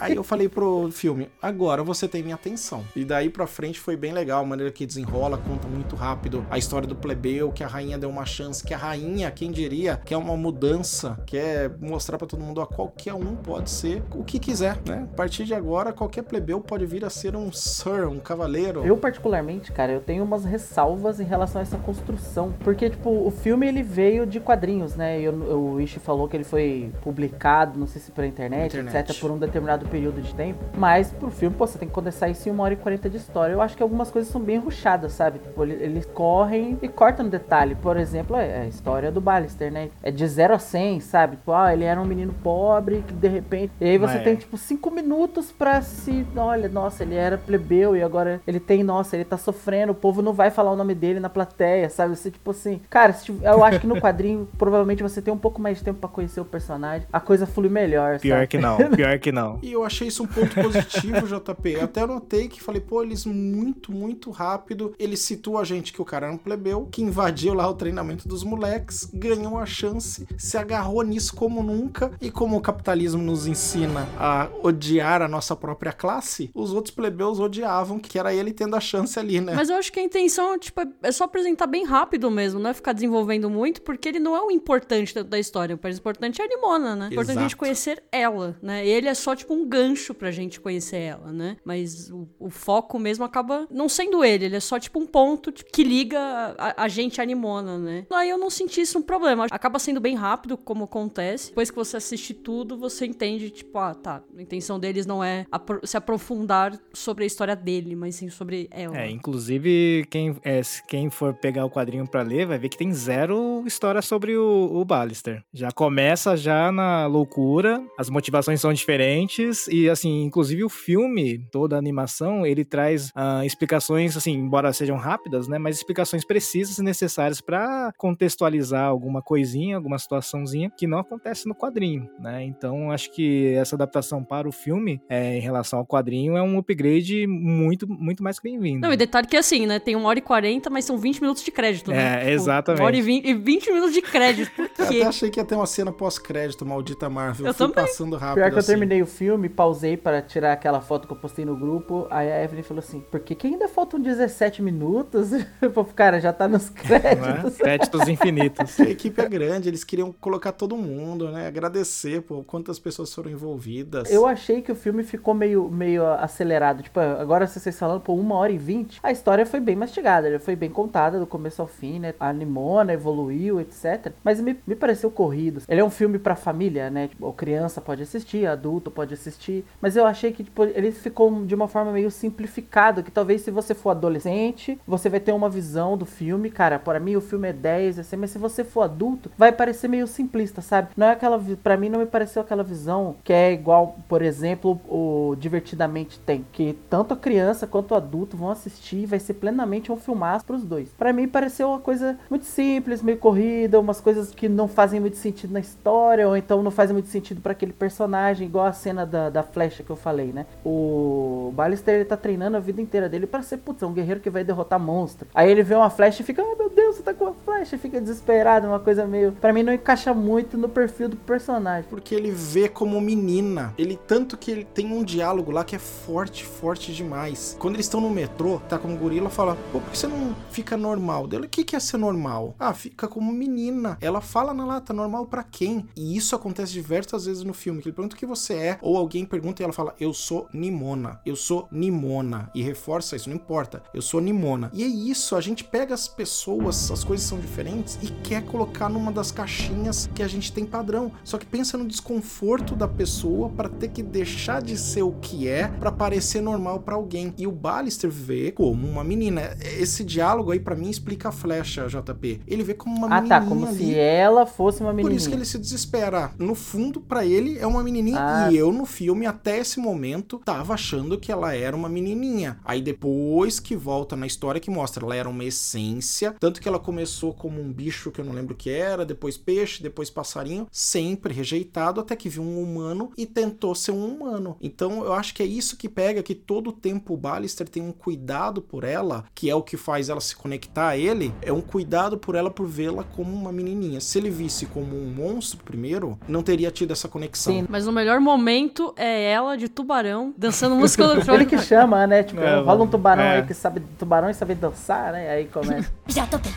[SPEAKER 1] Aí eu falei pro filme, agora você tem minha atenção. E daí pra frente foi bem legal, a maneira que desenrola, conta muito rápido a história do plebeu, que a rainha deu uma chance, que a rainha, quem diria, quer uma mudança, quer mostrar pra todo mundo, ó, qualquer um pode ser o que quiser, né? A partir de agora, qualquer plebeu pode vir a ser um sir, um cavaleiro.
[SPEAKER 3] Eu, particularmente, cara, eu tenho umas ressalvas em relação a essa construção. Porque, tipo, o filme ele veio de quadrinhos, né? E eu- o Ishi falou que ele foi publicado, não sei se pela internet,
[SPEAKER 1] Internet.
[SPEAKER 3] etc., por um determinado período de tempo. Mas pro filme, pô, você tem que condensar isso em uma hora e 40 de história. Eu acho que algumas coisas são bem ruchadas, sabe? Tipo, ele- eles correm e cortam detalhe. Por exemplo, é a história do Ballister, né? É de 0 a 100, sabe? Tipo, ah, ele era um menino pobre que de repente. E aí você tem, tipo, 5 minutos pra se. Olha, nossa, ele era plebeu e agora ele tem, nossa, ele tá sofrendo, o povo não vai falar o nome dele na plateia, sabe? Você, tipo assim. Cara, eu acho que no quadrinho, provavelmente você tem um pouco mais de tempo pra conhecer o personagem. A coisa flui melhor,
[SPEAKER 2] Pior
[SPEAKER 3] sabe?
[SPEAKER 2] que não, pior que não.
[SPEAKER 1] E eu achei isso um ponto positivo, JP. Eu até notei que falei, pô, eles muito, muito rápido. Ele situa a gente que o cara era um plebeu, que invadiu lá o treinamento dos moleques, ganhou a chance, se agarrou nisso como nunca. E como o capitalismo nos ensina a odiar a nossa própria classe, os outros plebeus odiavam que era ele tendo a chance ali, né?
[SPEAKER 4] Mas eu acho que a intenção, tipo, é- só apresentar bem rápido mesmo, não é ficar desenvolvendo muito, porque ele não é o importante da, da história. O mais importante é a Nimona, né? O importante é a gente conhecer ela, né? Ele é só, tipo, um gancho pra gente conhecer ela, né? Mas o, o foco mesmo acaba não sendo ele, ele é só, tipo, um ponto tipo, que liga a, a gente à Nimona, né? Aí eu não senti isso um problema. Acaba sendo bem rápido, como acontece. Depois que você assiste tudo, você entende, tipo, ah, tá. A intenção deles não é se aprofundar sobre a história dele, mas sim sobre ela.
[SPEAKER 2] É, inclusive, quem, é, quem for pegar o quadrinho pra ler, vai ver que tem zero história sobre o, o Ballister. Já começa já na loucura, as motivações são diferentes, e assim, inclusive o filme, toda a animação, ele traz ah, explicações, assim, embora sejam rápidas, né, mas explicações precisas e necessárias pra contextualizar alguma coisinha, alguma situaçãozinha que não acontece no quadrinho, né, então acho que essa adaptação para o filme, é, em relação ao quadrinho, é um upgrade muito, muito mais que bem-vindo.
[SPEAKER 4] Não, e detalhe que é assim, né? Tem uma hora e 40, mas são 20 minutos de crédito, né?
[SPEAKER 2] É, exatamente.
[SPEAKER 4] Uma hora e 20, e 20 minutos de crédito. Por
[SPEAKER 1] Eu
[SPEAKER 4] quê?
[SPEAKER 1] até achei que ia ter uma cena pós-crédito, maldita Marvel.
[SPEAKER 4] Eu
[SPEAKER 1] Fui
[SPEAKER 4] também.
[SPEAKER 1] passando rápido
[SPEAKER 3] Pior que eu
[SPEAKER 1] assim.
[SPEAKER 3] terminei o filme, pausei para tirar aquela foto que eu postei no grupo. Aí a Evelyn falou assim: por que, que ainda faltam 17 minutos? Eu falei, cara, já tá nos
[SPEAKER 2] Não é?
[SPEAKER 3] créditos.
[SPEAKER 2] Créditos infinitos.
[SPEAKER 1] A equipe é grande, eles queriam colocar todo mundo, né? Agradecer por quantas pessoas foram envolvidas.
[SPEAKER 3] Eu achei que o filme ficou meio, meio acelerado. Tipo, agora se vocês falando, pô, uma hora e vinte, a história foi bem mastigada, foi bem contada do começo ao fim, né? A Nimona evoluiu, etc. Mas me, me pareceu corrido. Ele é um filme pra família, né? Tipo, criança pode assistir, adulto pode assistir. Mas eu achei que, tipo, ele ficou de uma forma meio simplificado. Que talvez se você for adolescente, você vai ter uma visão do filme. Cara, para mim o filme é 10, assim, mas se você for adulto, vai parecer meio simplista, sabe? Não é aquela. Pra mim não me pareceu aquela visão que é igual, por exemplo, o Divertidamente tem. Que tanto a criança quanto o adulto vão assistir e vai ser plenamente um filmaço pros dois. Pra mim pareceu uma coisa muito simples, meio corrida, umas coisas que não fazem muito sentido na história, ou então não fazem muito sentido pra aquele personagem, igual a cena da, da flecha que eu falei, né? O Ballister ele tá treinando a vida inteira dele pra ser, putz, um guerreiro que vai derrotar monstro. Aí ele vê uma flecha e fica, oh meu Deus, você tá com uma flecha, fica desesperado, uma coisa meio. Pra mim não encaixa muito no perfil do personagem.
[SPEAKER 1] Porque ele vê como menina. Ele tanto que ele tem um diálogo lá que é forte, forte demais. Quando eles estão no metrô, tá com o gorila fala: "Pô, por que você não fica normal?" Dele, o que que é ser normal? Ah, fica como menina. Ela fala na lata, normal pra quem? E isso acontece diversas vezes no filme. Que ele pergunta o que você é, ou alguém pergunta e ela fala: "Eu sou Nimona. Eu sou Nimona." E reforça isso, não importa. Eu sou Nimona. E é isso, a gente pega as pessoas, as coisas são diferentes e quer colocar numa das caixinhas que a gente tem padrão. Só que pensa no desconforto da pessoa para ter que deixar de ser o que é para parecer normal para alguém. E o Ballister vê como uma menina. Esse diálogo aí para mim explica a flecha, JP. Ele vê como uma
[SPEAKER 3] Ah,
[SPEAKER 1] menina
[SPEAKER 3] tá, como
[SPEAKER 1] ali.
[SPEAKER 3] se ela fosse uma
[SPEAKER 1] Por
[SPEAKER 3] menininha.
[SPEAKER 1] isso que ele se desespera. No fundo, pra ele, é uma menininha.
[SPEAKER 3] Ah.
[SPEAKER 1] E eu, no filme, até esse momento, tava achando que ela era uma menininha. Aí depois que volta na história que mostra, ela era uma essência. Tanto que ela começou como um bicho que eu não lembro o que era, depois peixe, depois passarinho. Sempre rejeitado, até que viu um humano e tentou ser um humano. Então eu acho que é isso que pega, que todo o tempo o Ballister tem um cuidado por ela, que é o que faz ela se conectar a ele. É um cuidado por ela por vê-la como uma menininha. Se ele visse como um monstro primeiro, não teria tido essa conexão.
[SPEAKER 3] Sim.
[SPEAKER 4] Mas o melhor momento é ela de tubarão dançando música
[SPEAKER 3] Ele
[SPEAKER 4] eletrônica.
[SPEAKER 3] que chama, né? Tipo,
[SPEAKER 2] É,
[SPEAKER 3] rola um tubarão
[SPEAKER 2] é.
[SPEAKER 3] aí que sabe tubarão e sabe dançar, né? Aí começa.
[SPEAKER 5] Já topei.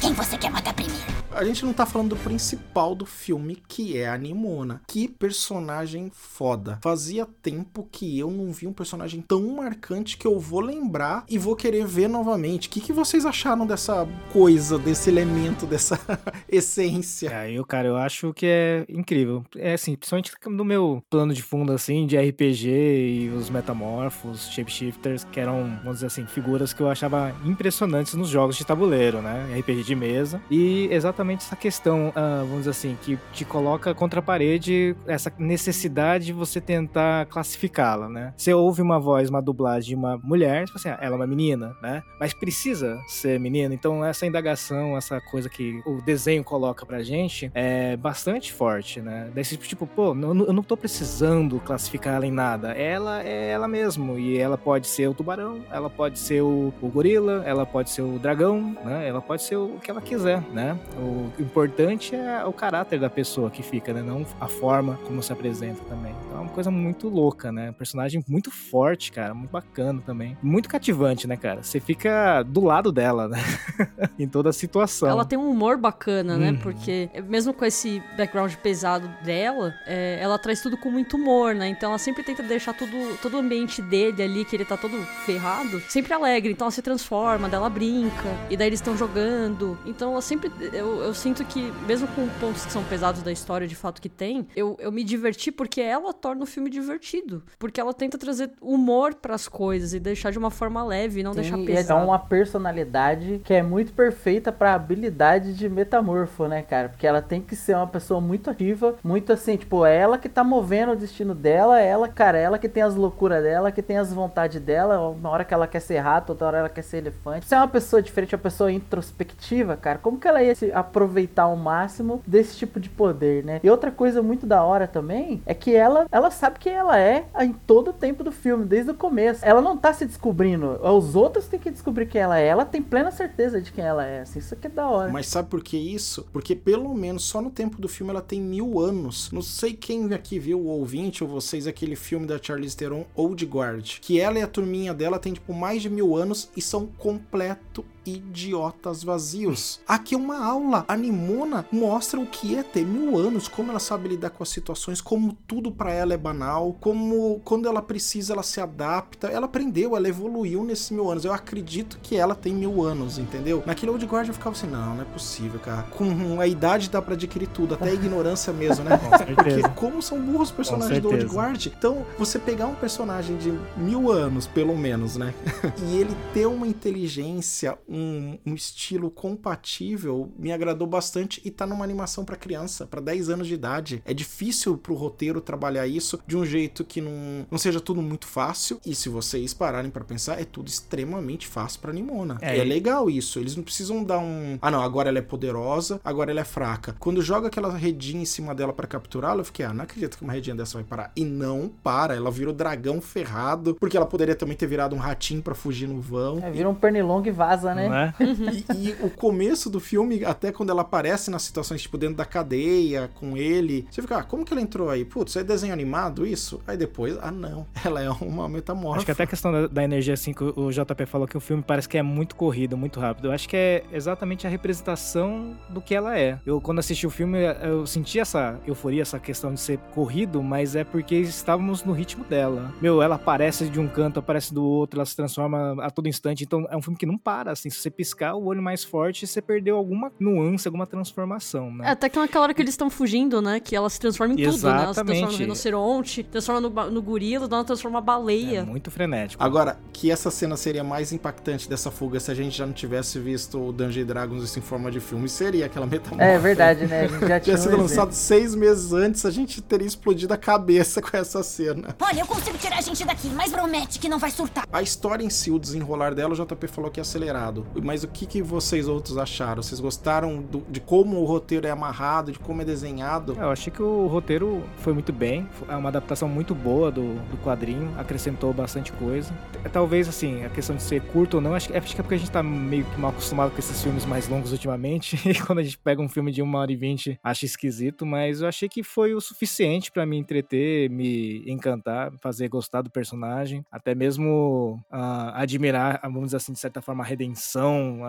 [SPEAKER 5] Quem você quer matar primeiro?
[SPEAKER 1] A gente não tá falando do principal do filme, que é a Nimona. Que personagem foda. Fazia tempo que eu não vi um personagem tão marcante que eu vou lembrar e vou querer ver novamente. O que, que vocês acharam dessa coisa, desse elemento, dessa essência?
[SPEAKER 2] Aí, eu, cara, eu acho que é incrível. É assim, principalmente no meu plano de fundo, assim, de RPG e os metamorfos, shapeshifters, que eram, vamos dizer assim, figuras que eu achava impressionantes nos jogos de tabuleiro, né? RPG de mesa. E exatamente essa questão, ah, vamos dizer assim, que te coloca contra a parede essa necessidade de você tentar classificá-la, né? Você ouve uma voz, uma dublagem de uma mulher, tipo assim, ah, ela é uma menina, né? Mas precisa ser menina. Então, essa indagação, essa coisa que o desenho coloca pra gente é bastante forte, né? Desse tipo, pô, eu não tô precisando classificar ela em nada. Ela é ela mesmo. E ela pode ser o tubarão, ela pode ser o, o gorila, ela pode ser o dragão, né? Ela pode ser o que ela quiser, né? O importante é o caráter da pessoa que fica, né? Não a forma como se apresenta também. Então é uma coisa muito louca, né? Um personagem muito forte, cara. Muito bacana também. Muito cativante, né, cara? Você fica do lado dela, né? em toda a situação.
[SPEAKER 4] Ela tem um humor bacana, né?
[SPEAKER 2] Uhum.
[SPEAKER 4] Porque, mesmo com esse background pesado dela, é, ela traz tudo com muito humor, né? Então ela sempre tenta deixar tudo, todo o ambiente dele ali, que ele tá todo ferrado, sempre alegre. Então ela se transforma, daí ela brinca, e daí eles estão jogando. Então ela sempre. Eu, eu sinto que, mesmo com pontos que são pesados da história, de fato que tem, eu, eu me diverti porque ela torna o filme divertido. Porque ela tenta trazer humor pras coisas e deixar de uma forma leve, não deixar
[SPEAKER 3] Sim, e
[SPEAKER 4] pesado.
[SPEAKER 3] é uma personalidade que é muito perfeita pra habilidade de metamorfo, né, cara? Porque ela tem que ser uma pessoa muito ativa, muito assim, tipo, é ela que tá movendo o destino dela, é ela, cara, é ela que tem as loucuras dela, que tem as vontades dela, uma hora que ela quer ser rato, outra hora ela quer ser elefante. Se é uma pessoa diferente, uma pessoa introspectiva, cara, como que ela ia se aproveitar ao máximo desse tipo de poder, né? E outra coisa muito da hora também é que ela, ela sabe quem ela é em todo o tempo do filme, desde o começo. Ela não tá se descobrindo, os outros têm que descobrir quem ela é. Ela tem plena certeza de quem ela é, assim, isso aqui é da hora.
[SPEAKER 1] Mas sabe por que isso? Porque pelo menos só no tempo do filme ela tem mil anos. Não sei quem aqui viu, o ouvinte ou vocês, aquele filme da Charlize Theron, Old Guard. Que ela e a turminha dela tem, tipo, mais de mil anos e são completo idiotas vazios. Aqui é uma aula. A Nimona mostra o que é ter mil anos, como ela sabe lidar com as situações, como tudo pra ela é banal, como quando ela precisa ela se adapta. Ela aprendeu, ela evoluiu nesses mil anos. Eu acredito que ela tem mil anos, entendeu? Naquele Old Guard eu ficava assim, não, não é possível, cara. Com a idade dá pra adquirir tudo, até a ignorância mesmo, né?
[SPEAKER 2] Com.
[SPEAKER 1] Porque como são burros os personagens do Old. Guard. Então, você pegar um personagem de mil anos, pelo menos, né? e ele ter uma inteligência, um, um estilo compatível, me agradou bastante e tá numa animação pra criança, pra 10 anos de idade. É difícil pro roteiro trabalhar isso de um jeito que não, não seja tudo muito fácil. E se vocês pararem pra pensar, é tudo extremamente fácil pra Nimona.
[SPEAKER 2] É,
[SPEAKER 1] É, legal isso. Eles não precisam dar um. Ah, não, agora ela é poderosa, agora ela é fraca. Quando joga aquela redinha em cima dela pra capturá-la, eu fiquei, ah, não acredito que uma redinha dessa vai parar. E não para. Ela vira o dragão ferrado, porque ela poderia também ter virado um ratinho pra fugir no vão.
[SPEAKER 3] É, vira um pernilongo e vaza, né?
[SPEAKER 2] Não é?
[SPEAKER 1] E, e o começo do filme, até quando ela aparece nas situações, tipo, dentro da cadeia, com ele, você fica, ah, como que ela entrou aí? Putz, é desenho animado isso? Aí depois, ah, não, ela é uma metamorfa.
[SPEAKER 2] Acho que até a questão da, da energia, assim, que o o JP falou que o filme parece que é muito corrido, muito rápido. Eu acho que é exatamente a representação do que ela é. Eu, quando assisti o filme, eu senti essa euforia, essa questão de ser corrido, mas é porque estávamos no ritmo dela. Meu, ela aparece de um canto, aparece do outro, ela se transforma a todo instante. Então é um filme que não para, assim. Se você piscar o olho mais forte, você perdeu alguma nuance, alguma transformação,
[SPEAKER 4] É,
[SPEAKER 2] né?
[SPEAKER 4] até que naquela hora que eles estão fugindo, né? Que ela se transforma em tudo, né? Ela se transforma no
[SPEAKER 2] Exatamente.
[SPEAKER 4] rinoceronte, transforma no, no gorila, ela transforma na baleia.
[SPEAKER 2] É muito frenético.
[SPEAKER 1] Agora, que essa cena seria mais impactante dessa fuga se a gente já não tivesse visto o Dungeon Dragons isso em forma de filme, seria aquela metamorfose.
[SPEAKER 3] É verdade, né? A gente já tinha
[SPEAKER 1] sido lançado seis meses antes, a gente teria explodido a cabeça com essa cena.
[SPEAKER 5] Olha, eu consigo tirar a gente daqui, mas promete que não vai surtar.
[SPEAKER 1] A história em si, o desenrolar dela, o JP falou que é acelerado. Mas o que, que vocês outros acharam? Vocês gostaram do- de como o roteiro é amarrado, de como é desenhado?
[SPEAKER 2] Eu achei que o roteiro foi muito bem, é uma adaptação muito boa do, do quadrinho, acrescentou bastante coisa. É, Talvez, assim, a questão de ser curto ou não, acho que, acho que é porque a gente tá meio que mal acostumado com esses filmes mais longos ultimamente, e quando a gente pega um filme de 1 hora e 20, acha esquisito, mas eu achei que foi o suficiente pra me entreter, me encantar, fazer gostar do personagem, até mesmo ah, admirar, vamos dizer assim, de certa forma, a redenção,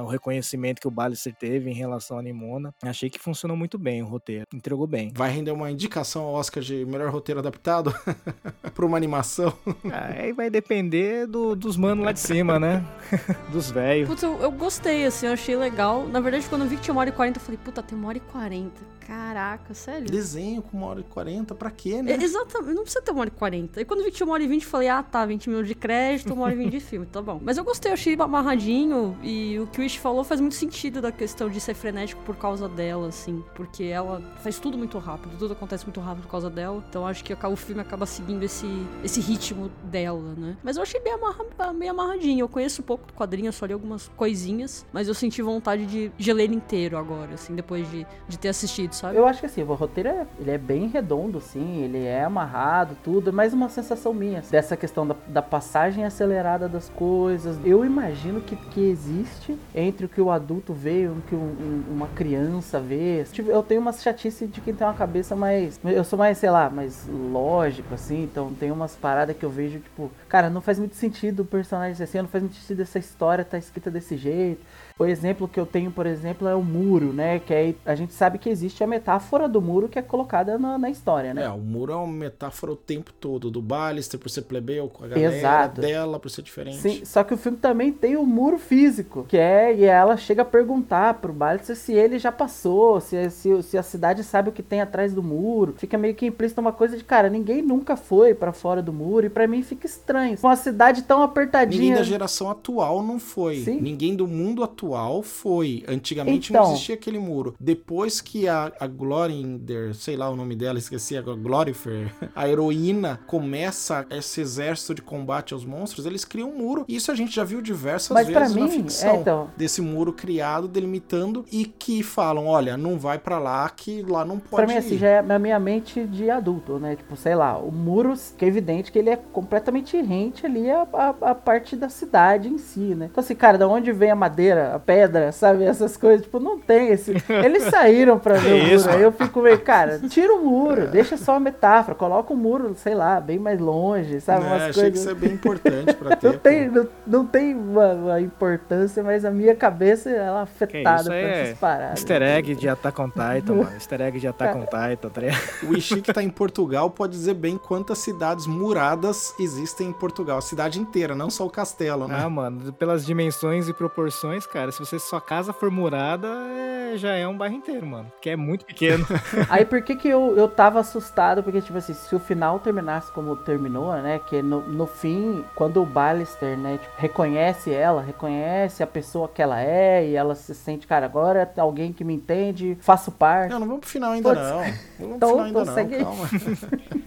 [SPEAKER 2] o reconhecimento que o Ballister teve em relação à Nimona. Achei que funcionou muito bem o roteiro, entregou bem.
[SPEAKER 1] Vai render uma indicação ao Oscar de melhor roteiro adaptado pra uma animação?
[SPEAKER 2] Ah, Aí vai depender do- dos manos lá de cima, né? dos velhos.
[SPEAKER 4] Putz, eu, eu gostei, assim, eu achei legal. Na verdade, quando eu vi que tinha uma hora e quarenta, eu falei, puta, tem uma hora e quarenta. Caraca, sério?
[SPEAKER 1] Desenho com uma hora e quarenta, pra quê,
[SPEAKER 4] É,
[SPEAKER 1] né?
[SPEAKER 4] exatamente, não precisa ter uma hora e quarenta. E quando vi que tinha uma hora e vinte, falei, ah tá, 20 minutos de crédito, uma hora e vinte de filme, tá bom. Mas eu gostei, eu achei amarradinho. E o que o Ish falou faz muito sentido da questão de ser frenético por causa dela, assim. Porque ela faz tudo muito rápido, tudo acontece muito rápido por causa dela. Então acho que o filme acaba seguindo esse, esse ritmo dela, né? Mas eu achei bem, amarra, bem amarradinho. Eu conheço um pouco do quadrinho, só li algumas coisinhas. Mas eu senti vontade de, de ler ele inteiro agora, assim, depois de, de ter assistido, sabe?
[SPEAKER 3] Eu acho que assim, o roteiro é, ele é bem redondo, sim, ele é amarrado, tudo, é mais uma sensação minha, assim, dessa questão da, da passagem acelerada das coisas. Eu imagino que, que existe entre o que o adulto vê e o que um- um- uma criança vê. Tipo, Eu tenho uma chatice de quem tem uma cabeça mais. Eu sou mais, sei lá, mais lógico, assim, então tem umas paradas que eu vejo, tipo, cara, não faz muito sentido o personagem assim, não faz muito sentido essa história tá escrita desse jeito. O exemplo que eu tenho, por exemplo, é o muro, né? Que aí a gente sabe que existe a metáfora do muro que é colocada na, na história, né?
[SPEAKER 1] É, o muro é uma metáfora o tempo todo, do Ballister por ser plebeu com a galera,
[SPEAKER 3] Exato.
[SPEAKER 1] dela por ser diferente.
[SPEAKER 3] Sim, só que o filme também tem o muro físico, que é, e ela chega a perguntar pro Ballister se ele já passou, se, se, se a cidade sabe o que tem atrás do muro. Fica meio que implícita uma coisa de, cara, ninguém nunca foi pra fora do muro, e pra mim fica estranho. Uma cidade tão
[SPEAKER 1] Ninguém
[SPEAKER 3] apertadinha.
[SPEAKER 1] da geração atual não foi.
[SPEAKER 3] Sim.
[SPEAKER 1] Ninguém do mundo atual foi. Antigamente
[SPEAKER 3] Então.
[SPEAKER 1] não existia aquele muro. Depois que a, a Glorinder, sei lá o nome dela, esqueci agora, Glorifer, a heroína começa esse exército de combate aos monstros, eles criam um muro. E isso a gente já viu diversas
[SPEAKER 3] Mas
[SPEAKER 1] vezes na
[SPEAKER 3] mim,
[SPEAKER 1] ficção.
[SPEAKER 3] é, então.
[SPEAKER 1] Desse muro criado, delimitando, e que falam, olha, não vai pra lá, que lá não pode
[SPEAKER 3] Pra mim,
[SPEAKER 1] ir.
[SPEAKER 3] assim, já é na minha mente de adulto, né? Tipo, sei lá, o muro, que é evidente que ele é completamente rente ali a, a, a parte da cidade em si, né? Então, assim, cara, da onde vem a madeira, a pedra, sabe? Essas coisas, tipo, não tem esse. Eles saíram pra ver o muro.
[SPEAKER 1] isso,
[SPEAKER 3] Aí eu fico meio, cara, tira o muro, deixa só a metáfora, coloca o muro, sei lá, bem mais longe, sabe? Umas
[SPEAKER 1] achei que
[SPEAKER 3] coisas.
[SPEAKER 1] isso é bem importante pra ter.
[SPEAKER 3] Não tem, não, não tem uma, uma importância, mas a minha cabeça ela é
[SPEAKER 2] Que
[SPEAKER 3] afetada
[SPEAKER 2] isso
[SPEAKER 3] por
[SPEAKER 2] aí é
[SPEAKER 3] essas paradas.
[SPEAKER 2] easter egg de Attack on Titan, mano. Easter egg de Attack on Titan, tá ligado?
[SPEAKER 1] O Ishi que tá em Portugal pode dizer bem quantas cidades muradas existem em Portugal. A cidade inteira, não só o castelo, né?
[SPEAKER 2] Ah, mano, pelas dimensões e proporções, cara, se você sua casa for murada, é- já é um bairro inteiro, mano. Que é muito pequeno.
[SPEAKER 3] Aí por que que eu, eu tava assustado? Porque, tipo assim, se o final terminasse como terminou, né? Que no, no fim, quando o Ballister, né, tipo, reconhece ela, reconhece a pessoa que ela é, e ela se sente, cara, agora é alguém que me entende, faço parte.
[SPEAKER 1] Não, não vamos pro final ainda
[SPEAKER 3] Putz.
[SPEAKER 1] não. Não vamos
[SPEAKER 3] Então,
[SPEAKER 1] pro final ainda
[SPEAKER 3] então
[SPEAKER 1] não,
[SPEAKER 3] segue aí.
[SPEAKER 1] calma.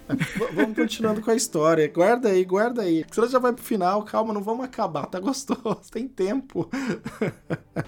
[SPEAKER 1] Vamos continuando com a história. Guarda aí, guarda aí. Senão já vai pro final, calma, não vamos acabar, tá gostoso, tem tempo.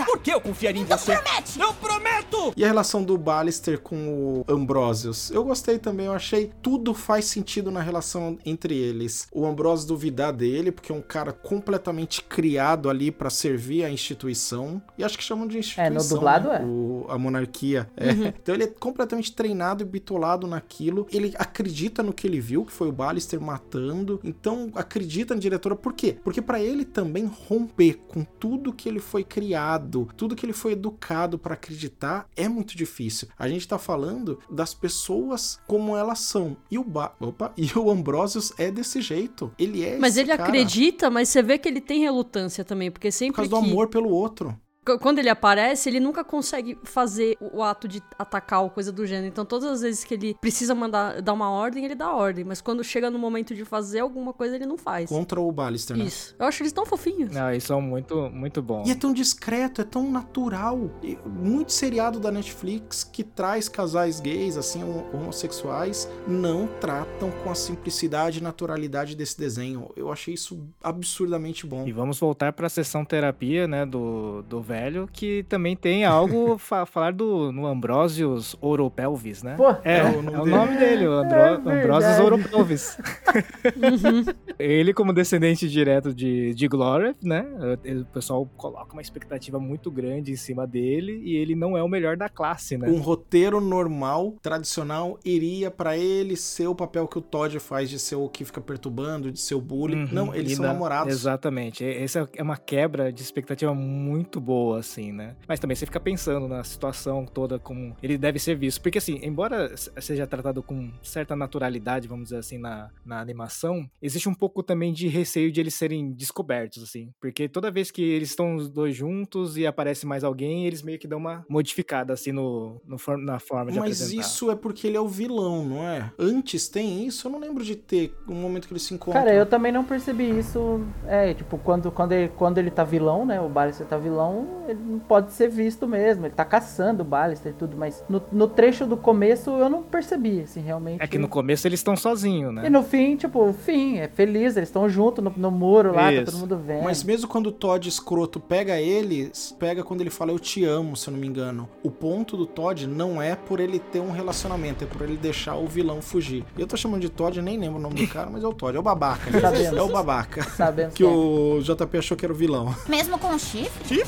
[SPEAKER 7] Por que eu confiaria em você?
[SPEAKER 5] Promete!
[SPEAKER 7] Eu prometo!
[SPEAKER 1] E a relação do Ballister com o Ambrosius? Eu gostei também, eu achei tudo faz sentido na relação entre eles. O Ambrosius duvidar dele, porque é um cara completamente criado ali pra servir a instituição. E acho que chamam de instituição.
[SPEAKER 3] É, no dublado
[SPEAKER 1] né?
[SPEAKER 3] é.
[SPEAKER 1] O- a monarquia. É. Então ele é completamente treinado e bitolado naquilo. Ele acredita no no que ele viu, que foi o Ballister matando. Então, acredita na diretora. Por quê? Porque para ele também romper com tudo que ele foi criado, tudo que ele foi educado para acreditar, é muito difícil. A gente tá falando das pessoas como elas são. E o ba Opa, e o Ambrosius é desse jeito. Ele é
[SPEAKER 4] Mas ele
[SPEAKER 1] cara,
[SPEAKER 4] acredita, mas você vê que ele tem relutância também, porque
[SPEAKER 1] por
[SPEAKER 4] sempre
[SPEAKER 1] causa do
[SPEAKER 4] que...
[SPEAKER 1] amor pelo outro.
[SPEAKER 4] Qu- Quando ele aparece, ele nunca consegue fazer o ato de atacar ou coisa do gênero. Então, todas as vezes que ele precisa mandar dar uma ordem, ele dá ordem. Mas quando chega no momento de fazer alguma coisa, ele não faz.
[SPEAKER 1] Contra o Ballister, né?
[SPEAKER 4] Isso. Eu acho eles tão fofinhos.
[SPEAKER 2] Não, eles são muito, muito bons.
[SPEAKER 1] E é tão discreto, é tão natural. E muito seriado da Netflix que traz casais gays, assim, hom- homossexuais, não tratam com a simplicidade e naturalidade desse desenho. Eu achei isso absurdamente bom.
[SPEAKER 2] E vamos voltar pra sessão terapia, né, do, do velho, que também tem algo fa falar do no Ambrosius Oropelvis, né?
[SPEAKER 3] Pô,
[SPEAKER 2] É,
[SPEAKER 1] É
[SPEAKER 2] é
[SPEAKER 1] o
[SPEAKER 2] o
[SPEAKER 1] nome
[SPEAKER 2] nome,
[SPEAKER 1] dele.
[SPEAKER 2] o Andro
[SPEAKER 3] É
[SPEAKER 2] Ambrosius. Oropelvis. Ele, como descendente direto de, de Gloreth, né? ele- O pessoal coloca uma expectativa muito grande em cima dele e ele não é o melhor da classe, né?
[SPEAKER 1] Um roteiro normal, tradicional, iria pra ele ser o papel que o Todd faz de ser o que fica perturbando, de ser o bully.
[SPEAKER 2] Uhum,
[SPEAKER 1] Não, eles
[SPEAKER 2] e
[SPEAKER 1] são
[SPEAKER 2] na-
[SPEAKER 1] namorados.
[SPEAKER 2] Exatamente. Essa é uma quebra de expectativa muito boa, assim, né? Mas também você fica pensando na situação toda, como ele deve ser visto. Porque, assim, embora se- seja tratado com certa naturalidade, vamos dizer assim, na, na animação, existe um pouco também de receio de eles serem descobertos, assim. Porque toda vez que eles estão os dois juntos e aparece mais alguém, eles meio que dão uma modificada, assim, no, no for- na forma de
[SPEAKER 1] Mas
[SPEAKER 2] apresentar.
[SPEAKER 1] isso é porque ele é o vilão, não é? Antes tem isso? Eu não lembro de ter um momento que eles se encontram.
[SPEAKER 3] Cara, eu também não percebi isso. É, tipo, quando, quando, ele, quando ele tá vilão, né? O Ballister tá vilão, ele não pode ser visto mesmo. Ele tá caçando o Ballister e tudo, mas no, no trecho do começo eu não percebi, assim, realmente.
[SPEAKER 2] É que no começo eles estão sozinhos, né?
[SPEAKER 3] E no fim, tipo, fim, é feliz, eles estão juntos no, no muro lá,
[SPEAKER 2] Isso.
[SPEAKER 3] tá todo mundo vendo.
[SPEAKER 1] Mas mesmo quando o Todd escroto pega eles, pega quando ele fala eu te amo, se eu não me engano. O ponto do Todd não é por ele ter um relacionamento, é por ele deixar o vilão fugir. Eu tô chamando de Todd, eu nem lembro o nome do cara, mas é o Todd, é o babaca. gente.
[SPEAKER 3] Sabemos.
[SPEAKER 1] É o babaca.
[SPEAKER 3] Sabemos
[SPEAKER 1] Que
[SPEAKER 3] que é.
[SPEAKER 1] o JP achou que era o vilão.
[SPEAKER 5] Mesmo com chifre?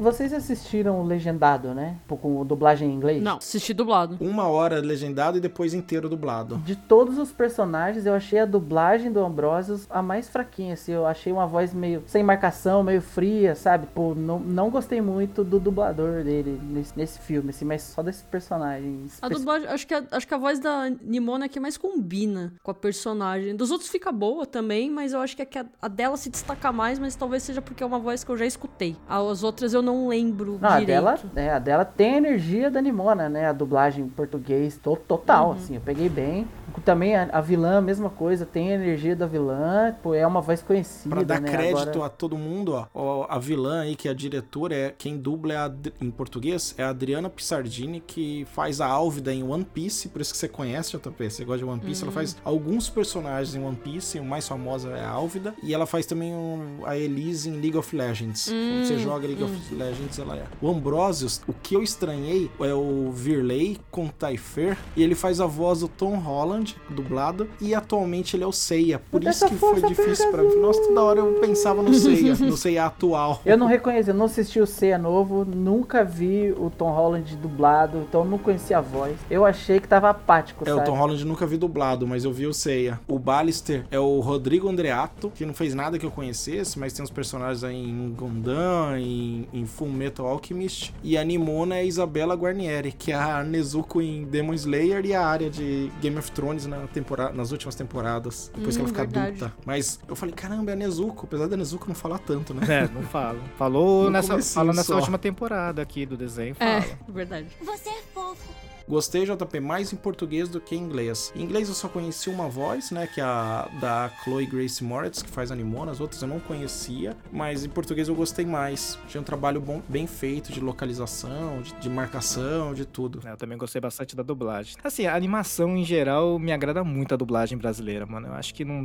[SPEAKER 3] Vocês assistiram o Legendado, né? Tipo, Com dublagem em inglês?
[SPEAKER 4] Não, assisti dublado.
[SPEAKER 1] Uma hora legendado e depois inteiro dublado.
[SPEAKER 3] De todos os personagens, eu achei a dublagem do Ambrosius a mais fraquinha, assim. Eu achei uma voz meio sem marcação, meio fria, sabe? Pô, não, não gostei muito do dublador dele nesse, nesse filme, assim, mas só desse personagem.
[SPEAKER 4] A dublagem, acho que a, acho que a voz da Nimona é que mais combina com a personagem. Dos outros fica boa também, mas eu acho que, é que a, a dela se destaca mais, mas talvez seja porque é uma voz que eu já escutei. As outras eu não lembro
[SPEAKER 3] Não, a
[SPEAKER 4] direito.
[SPEAKER 3] dela, é, a dela tem a energia da Nimona, né? A dublagem em português to- total,
[SPEAKER 4] Uhum.
[SPEAKER 3] assim, eu peguei bem. Também a, a vilã, a mesma coisa, tem a energia da vilã, pô, é uma voz conhecida,
[SPEAKER 1] Pra dar
[SPEAKER 3] né?
[SPEAKER 1] crédito
[SPEAKER 3] Agora-
[SPEAKER 1] a todo mundo, ó, ó, a vilã aí, que é a diretora, é, quem dubla é a em português, é a Adriana Pissardini, que faz a Álvida em One Piece, por isso que você conhece, JP, você gosta de One Piece, ela faz alguns personagens em One Piece, o mais famosa é a Álvida, e ela faz também um- a Elise em League of Legends. Quando você joga League of Legends, ela é. O Ambrosius, o que eu estranhei é o Virley com Taifer, e ele faz a voz do Tom Holland, dublado, e atualmente ele é o Seiya, por
[SPEAKER 3] Puta,
[SPEAKER 1] isso que foi difícil pra mim. Nossa, toda hora eu pensava no Seiya, no Seiya atual.
[SPEAKER 3] Eu não reconheci, eu não assisti o Ceia novo, nunca vi o Tom Holland dublado, então não conhecia a voz. Eu achei que tava apático,
[SPEAKER 1] É, o
[SPEAKER 3] sabe?
[SPEAKER 1] Tom Holland nunca vi dublado, mas eu vi o Seiya. O Ballister é o Rodrigo Andreato, que não fez nada que eu conhecesse, mas tem uns personagens aí em Gundam, em, em Full Metal Alchemist. E a Nimona é a Isabela Guarnieri, que é a Nezuko em Demon Slayer e a área de Game of Thrones na temporada, nas últimas temporadas, depois que
[SPEAKER 4] Hum,
[SPEAKER 1] ela fica
[SPEAKER 4] verdade.
[SPEAKER 1] adulta. Mas eu falei, caramba, é a Nezuko, apesar da Nezuko não falar tanto, né?
[SPEAKER 2] É, não fala. Falou
[SPEAKER 1] No
[SPEAKER 2] nessa, fala nessa
[SPEAKER 1] só.
[SPEAKER 2] última temporada aqui do desenho, fala.
[SPEAKER 4] É, verdade.
[SPEAKER 5] Você é fofo.
[SPEAKER 1] Gostei, JP, mais em português do que em inglês. Em inglês eu só conheci uma voz, né, que é a da Chloe Grace Moretz, que faz Animona, as outras eu não conhecia, mas em português eu gostei mais. Tinha um trabalho bom, bem feito de localização, de, de marcação, de tudo.
[SPEAKER 2] É, Eu também gostei bastante da dublagem. Assim, a animação em geral me agrada muito a dublagem brasileira, mano. Eu acho que não,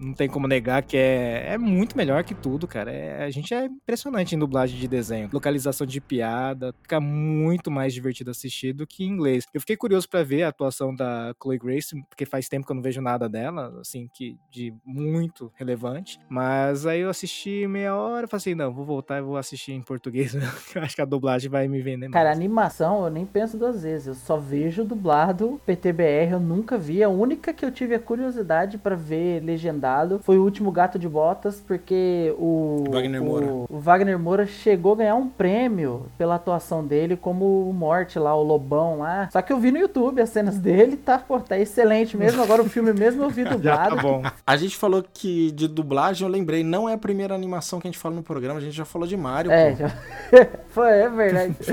[SPEAKER 2] não tem como negar que é, é muito melhor que tudo, cara. É- a gente é impressionante em dublagem de desenho. Localização de piada, fica muito mais divertido assistir do que em inglês. Inglês. Eu fiquei curioso pra ver a atuação da Chloe Grace, porque faz tempo que eu não vejo nada dela, assim, que de muito relevante. Mas aí eu assisti meia hora, falei assim, não, vou voltar e vou assistir em português, né? eu acho que a dublagem vai me vender
[SPEAKER 3] Cara, animação eu nem penso duas vezes. Eu só vejo dublado PTBR, eu nunca vi. A única que eu tive a curiosidade pra ver legendado foi o último Gato de Botas, porque o
[SPEAKER 1] Wagner
[SPEAKER 3] o,
[SPEAKER 1] Moura.
[SPEAKER 3] o Wagner Moura chegou a ganhar um prêmio pela atuação dele como o Morte lá, o Lobão lá. Só que eu vi no YouTube as cenas dele, tá, pô, tá excelente mesmo. Agora o filme mesmo eu vi
[SPEAKER 2] Já
[SPEAKER 3] dublado.
[SPEAKER 2] tá bom.
[SPEAKER 1] A gente falou que de dublagem, eu lembrei, não é a primeira animação que a gente fala no programa, a gente já falou de Mario.
[SPEAKER 3] É,
[SPEAKER 1] pô.
[SPEAKER 3] já... Foi, é verdade.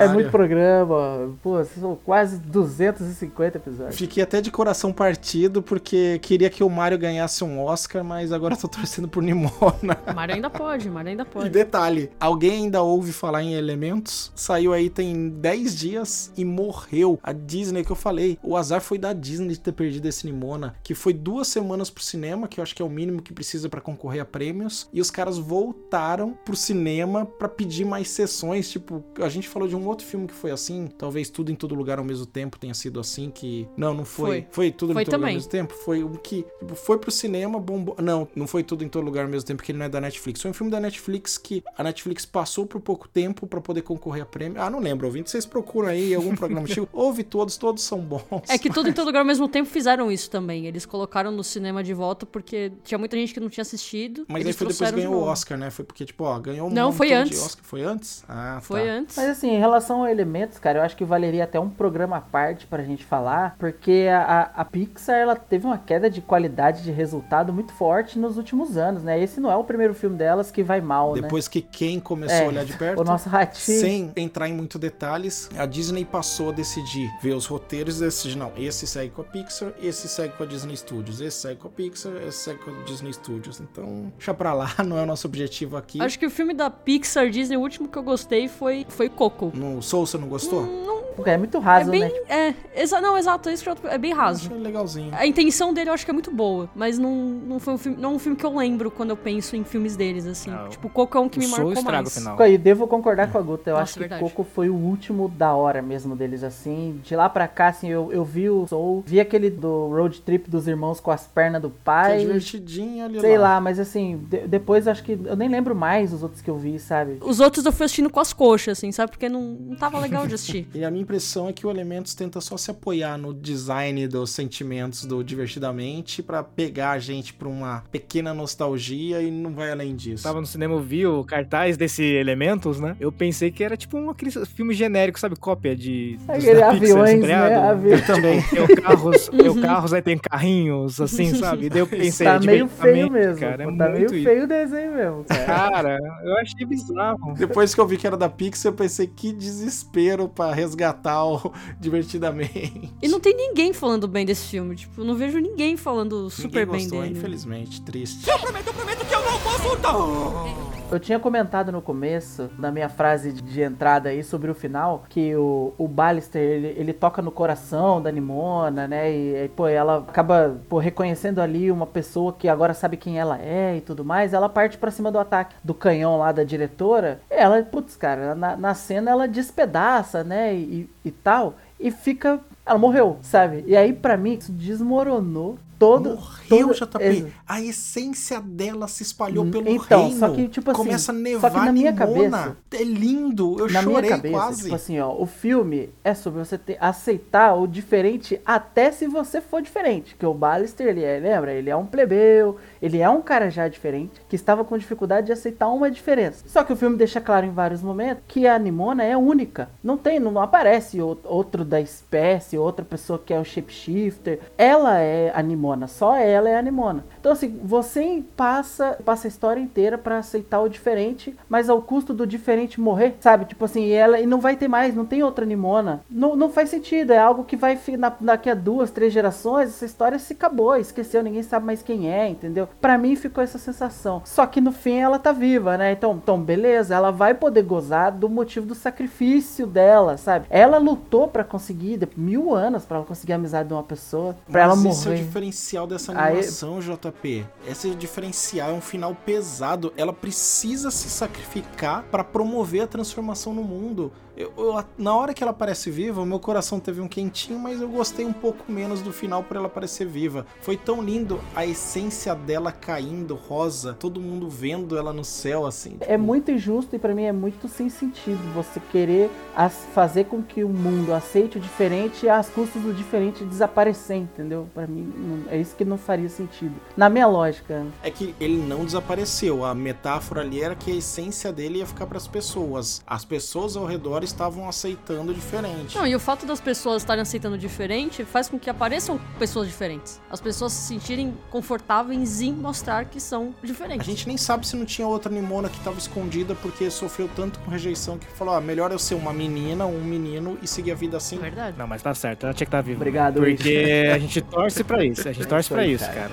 [SPEAKER 3] É muito programa. Pô, são quase 250 episódios.
[SPEAKER 1] Fiquei até de coração partido porque queria que o Mario ganhasse um Oscar, mas agora tô torcendo por Nimona.
[SPEAKER 4] Mario ainda pode, Mario ainda
[SPEAKER 1] E
[SPEAKER 4] pode.
[SPEAKER 1] detalhe, alguém ainda ouve falar em Elementos? Saiu aí tem 10 dias e morreu. A Disney que eu falei, o azar foi da Disney de ter perdido esse Nimona, que foi duas semanas pro cinema, que eu acho que é o mínimo que precisa pra concorrer a prêmios, e os caras voltaram pro cinema pra pedir mais sessões, tipo, a gente falou de um outro filme que foi assim, talvez tudo em todo lugar ao mesmo tempo tenha sido assim que não, não foi.
[SPEAKER 4] Foi.
[SPEAKER 1] Foi, tudo
[SPEAKER 4] Foi
[SPEAKER 1] em todo lugar ao
[SPEAKER 4] também.
[SPEAKER 1] mesmo tempo, foi um que tipo, foi pro cinema, bombou. Não, não foi tudo em todo lugar ao mesmo tempo, porque ele não é da Netflix. Foi um filme da Netflix que a Netflix passou por pouco tempo pra poder concorrer a prêmio. Ah, não lembro, ouvinte, vocês procuram aí algum programa antigo. Ouve todos, todos são bons.
[SPEAKER 4] É que tudo em todo lugar ao mesmo tempo fizeram isso também. Eles colocaram no cinema de volta porque tinha muita gente que não tinha assistido.
[SPEAKER 1] Mas aí foi depois
[SPEAKER 4] de
[SPEAKER 1] ganhou o. Oscar, né? Foi porque, tipo, ó, ganhou um
[SPEAKER 4] Não, foi
[SPEAKER 1] de
[SPEAKER 4] antes.
[SPEAKER 1] Oscar. Foi antes? Ah,
[SPEAKER 4] Foi
[SPEAKER 1] tá.
[SPEAKER 4] antes.
[SPEAKER 3] Mas assim, em relação a elementos, cara, eu acho que valeria até um programa à parte pra gente falar, porque a, a- Pixar ela teve uma queda de qualidade de resultado muito forte nos últimos anos, né? Esse não é o primeiro filme delas que vai mal, né?
[SPEAKER 1] Depois que quem começou
[SPEAKER 3] É,
[SPEAKER 1] a olhar de perto.
[SPEAKER 3] O nosso ratinho.
[SPEAKER 1] Sem entrar em muito detalhes, a Disney passou a decidir ver os roteiros e decidir, não, esse segue com a Pixar, esse segue com a Disney Studios, esse segue com a Pixar, esse segue com a Disney Studios. Então, deixa pra lá, não é o nosso objetivo aqui.
[SPEAKER 4] Acho que o filme da Pixar Disney, o último que eu gostei foi, foi Coco.
[SPEAKER 1] No Soul, você não gostou?
[SPEAKER 3] É muito
[SPEAKER 4] É
[SPEAKER 3] raso,
[SPEAKER 4] bem.
[SPEAKER 3] né?
[SPEAKER 4] É, exa não, exato, é isso que eu, é bem raso.
[SPEAKER 1] Achei legalzinho.
[SPEAKER 4] A intenção dele eu acho que é muito boa, mas não, não foi um filme, não é um filme que eu lembro quando eu penso em filmes deles, assim.
[SPEAKER 2] Não.
[SPEAKER 4] Tipo, Coco é um que
[SPEAKER 2] O
[SPEAKER 4] me marcou
[SPEAKER 2] estraga
[SPEAKER 4] mais.
[SPEAKER 2] final.
[SPEAKER 3] Aí, devo concordar com a Guta. Eu
[SPEAKER 4] Nossa,
[SPEAKER 3] acho que
[SPEAKER 4] verdade.
[SPEAKER 3] Coco foi o último da hora mesmo deles, assim. De lá pra cá, assim, eu, eu vi o Soul, vi aquele do road trip dos irmãos com as pernas do
[SPEAKER 1] Que é
[SPEAKER 3] pai.
[SPEAKER 1] divertidinho ali
[SPEAKER 3] Sei
[SPEAKER 1] lá.
[SPEAKER 3] lá, mas assim, de- depois acho que. Eu nem lembro mais os outros que eu vi, sabe?
[SPEAKER 4] Os outros eu fui assistindo com as coxas, assim, sabe? Porque não, não tava legal de assistir.
[SPEAKER 1] E a minha impressão é que o Elementos tenta só se apoiar no design dos sentimentos do Divertidamente pra pegar a gente pra uma pequena nostalgia e não vai além disso.
[SPEAKER 2] Tava no cinema, eu vi o cartaz desse Elementos, né? Eu pensei que era tipo um aquele filme genérico, sabe? Cópia de. dos
[SPEAKER 3] Aquele
[SPEAKER 2] Pixar,
[SPEAKER 3] aviões, né?
[SPEAKER 2] tá?
[SPEAKER 3] Aviões.
[SPEAKER 1] também.
[SPEAKER 2] Tem o carros, tem o carros, aí tem carrinhos, assim, sabe? E daí eu pensei,
[SPEAKER 3] tá meio feio mesmo.
[SPEAKER 2] Cara, é
[SPEAKER 3] tá meio
[SPEAKER 2] isso.
[SPEAKER 3] feio o desenho mesmo, cara.
[SPEAKER 2] Cara, eu achei bizarro.
[SPEAKER 1] Depois que eu vi que era da Pixar, eu pensei que desespero pra resgatar o Divertidamente.
[SPEAKER 4] E não tem ninguém falando bem desse filme. Tipo, eu não vejo ninguém falando super
[SPEAKER 1] Ninguém
[SPEAKER 4] bem
[SPEAKER 1] gostou,
[SPEAKER 4] dele.
[SPEAKER 1] infelizmente. Triste.
[SPEAKER 7] Eu prometo, eu prometo que eu não vou voltar.
[SPEAKER 3] Eu tinha comentado no começo, na minha frase de, entrada aí sobre o final, que o, o Ballister, ele, ele toca no coração da Nimona, né? E, e, pô, ela acaba pô, reconhecendo ali uma pessoa que agora sabe quem ela é e tudo mais. Ela parte pra cima do ataque do canhão lá da diretora. Ela, putz, cara, na, na cena ela despedaça, né? E, e tal. E fica. Ela morreu, sabe? E aí, pra mim, isso desmoronou todo.
[SPEAKER 1] Morreu,
[SPEAKER 3] todo-
[SPEAKER 1] JP.
[SPEAKER 3] Ex-
[SPEAKER 1] A essência dela se espalhou pelo
[SPEAKER 3] então,
[SPEAKER 1] reino.
[SPEAKER 3] só que, tipo assim,
[SPEAKER 1] Começa a
[SPEAKER 3] só
[SPEAKER 1] nevar
[SPEAKER 3] que na minha cabeça-
[SPEAKER 1] É lindo. Eu
[SPEAKER 3] na minha
[SPEAKER 1] chorei
[SPEAKER 3] cabeça,
[SPEAKER 1] quase.
[SPEAKER 3] tipo assim, ó, o filme é sobre você ter, aceitar o diferente até se você for diferente. Que o Ballister, ele é, lembra? Ele é um plebeu, ele é um cara já diferente, que estava com dificuldade de aceitar uma diferença. Só que o filme deixa claro em vários momentos que a Nimona é única. Não tem, não aparece outro da espécie, outra pessoa que é o shapeshifter. Ela é a Nimona, só ela é a Nimona. Então assim, você passa, passa a história inteira pra aceitar o diferente, mas ao custo do diferente morrer, sabe? Tipo assim, e ela e não vai ter mais, não tem outra Nimona. Não, não faz sentido, é algo que vai na- daqui a duas, três gerações, essa história se acabou, esqueceu, ninguém sabe mais quem é, entendeu? Pra mim ficou essa sensação. Só que no fim ela tá viva, né? Então, então beleza, ela vai poder gozar do motivo do sacrifício dela, sabe? Ela lutou pra conseguir mil anos pra ela conseguir a amizade de uma pessoa, pra ela
[SPEAKER 1] Mas esse é
[SPEAKER 3] morrer.
[SPEAKER 1] Diferencial dessa
[SPEAKER 3] Aí-
[SPEAKER 1] animação, JP. Esse diferencial, é um final pesado. Ela precisa se sacrificar pra promover a transformação no mundo. Eu, eu- na hora que ela aparece viva, o meu coração teve um quentinho, mas eu gostei um pouco menos do final por ela aparecer viva. Foi tão lindo a essência dela caindo, rosa, todo mundo vendo ela no céu, assim.
[SPEAKER 3] É muito injusto e pra mim é muito sem sentido você querer as- fazer com que o mundo aceite o diferente e às custas do diferente desaparecer, entendeu? Pra mim não- é isso que não faria sentido. Na minha lógica.
[SPEAKER 1] É que ele não desapareceu. A metáfora ali era que a essência dele ia ficar pras pessoas. As pessoas ao redor estavam aceitando diferente.
[SPEAKER 4] Não, e o fato das pessoas estarem aceitando diferente faz com que apareçam pessoas diferentes. As pessoas se sentirem confortáveis em mostrar que são
[SPEAKER 1] A
[SPEAKER 4] diferentes.
[SPEAKER 1] gente nem sabe se não tinha outra Nimona que tava escondida porque sofreu tanto com rejeição que falou: ah, melhor eu ser uma menina, um menino e seguir a vida assim.
[SPEAKER 4] É verdade.
[SPEAKER 2] Não, mas tá certo, ela tinha que estar viva.
[SPEAKER 3] Obrigado,
[SPEAKER 2] Porque a gente torce pra isso, a gente torce
[SPEAKER 3] isso
[SPEAKER 2] pra
[SPEAKER 3] aí,
[SPEAKER 2] isso,
[SPEAKER 3] cara.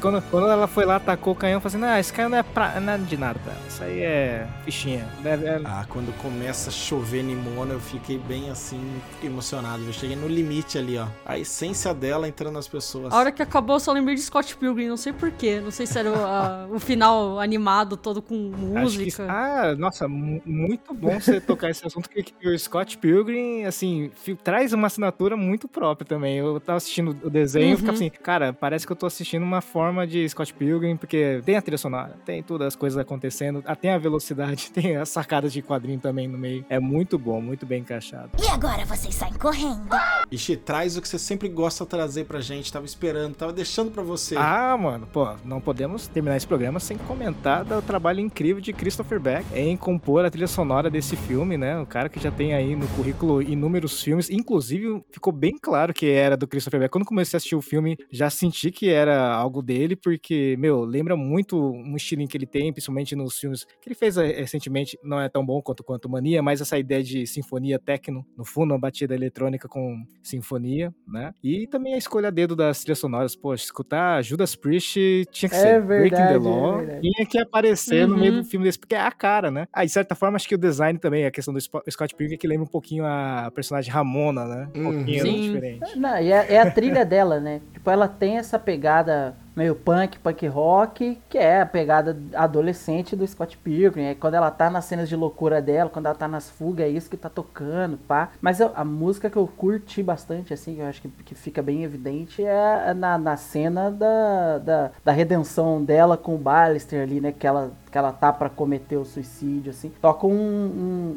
[SPEAKER 2] Quando, quando ela foi lá, atacou o canhão, falei assim, ah, esse canhão não é, pra, não é de nada, tá? Isso aí é fichinha. Deve- é-
[SPEAKER 1] Ah, quando começa a chover Nimona, eu fiquei bem assim, fiquei emocionado. Eu cheguei no limite ali, ó. A essência dela entrando nas pessoas.
[SPEAKER 4] A hora que acabou, eu só lembrei de Scott Pilgrim, não sei porquê. Não sei se era o, a- o final animado todo com
[SPEAKER 2] Acho que,
[SPEAKER 4] música.
[SPEAKER 2] ah, nossa, mu- muito bom você tocar esse assunto, que, que o Scott Pilgrim, assim, traz uma assinatura muito própria também. Eu tava assistindo o desenho e
[SPEAKER 4] Uhum.
[SPEAKER 2] ficava assim, cara, parece que eu tô assistindo uma forma de Scott Pilgrim, porque tem a trilha sonora, tem todas as coisas acontecendo, tem a velocidade, tem as sacadas de quadrinho também no meio. É muito bom, muito bem encaixado.
[SPEAKER 5] E agora vocês saem correndo.
[SPEAKER 1] Ixi, traz o que você sempre gosta de trazer pra gente. Tava esperando, tava deixando pra você.
[SPEAKER 2] Ah, mano, pô, não podemos terminar esse programa sem comentar do trabalho incrível de Christopher Beck em compor a trilha sonora desse filme, né? O cara que já tem aí no currículo inúmeros filmes, inclusive ficou bem claro que era do Christopher Beck. Quando comecei a assistir o filme, já senti que era algo dele, porque, meu, lembra muito um estilinho que ele tem, principalmente nos filmes que ele fez eh, recentemente, não é tão bom quanto quanto Mania, mas essa ideia de sinfonia techno, no fundo, uma batida eletrônica com sinfonia, né? E também a escolha a dedo das trilhas sonoras, poxa, escutar Judas Priest tinha que
[SPEAKER 3] É
[SPEAKER 2] ser
[SPEAKER 3] verdade,
[SPEAKER 2] Breaking the
[SPEAKER 3] é
[SPEAKER 2] Law,
[SPEAKER 3] verdade.
[SPEAKER 2] tinha que aparecer no meio
[SPEAKER 4] Uhum.
[SPEAKER 2] do filme desse, porque é a cara, né? Ah, de certa forma, acho que o design também, a questão do Scott Pilgrim, que lembra um pouquinho a personagem Ramona, né? Um
[SPEAKER 1] Uhum.
[SPEAKER 2] pouquinho
[SPEAKER 4] Sim.
[SPEAKER 2] diferente.
[SPEAKER 3] Não, e é, é a trilha dela, né? Tipo, ela tem essa pegada meio punk, punk rock, que é a pegada adolescente do Scott Pilgrim. É quando ela tá nas cenas de loucura dela, quando ela tá nas fugas, é isso que tá tocando, pá. Mas eu- a música que eu curti bastante, assim, que eu acho que, que fica bem evidente, é na, na cena da, da, da redenção dela com o Ballister ali, né? Que ela, que ela tá pra cometer o suicídio, assim. Toca um,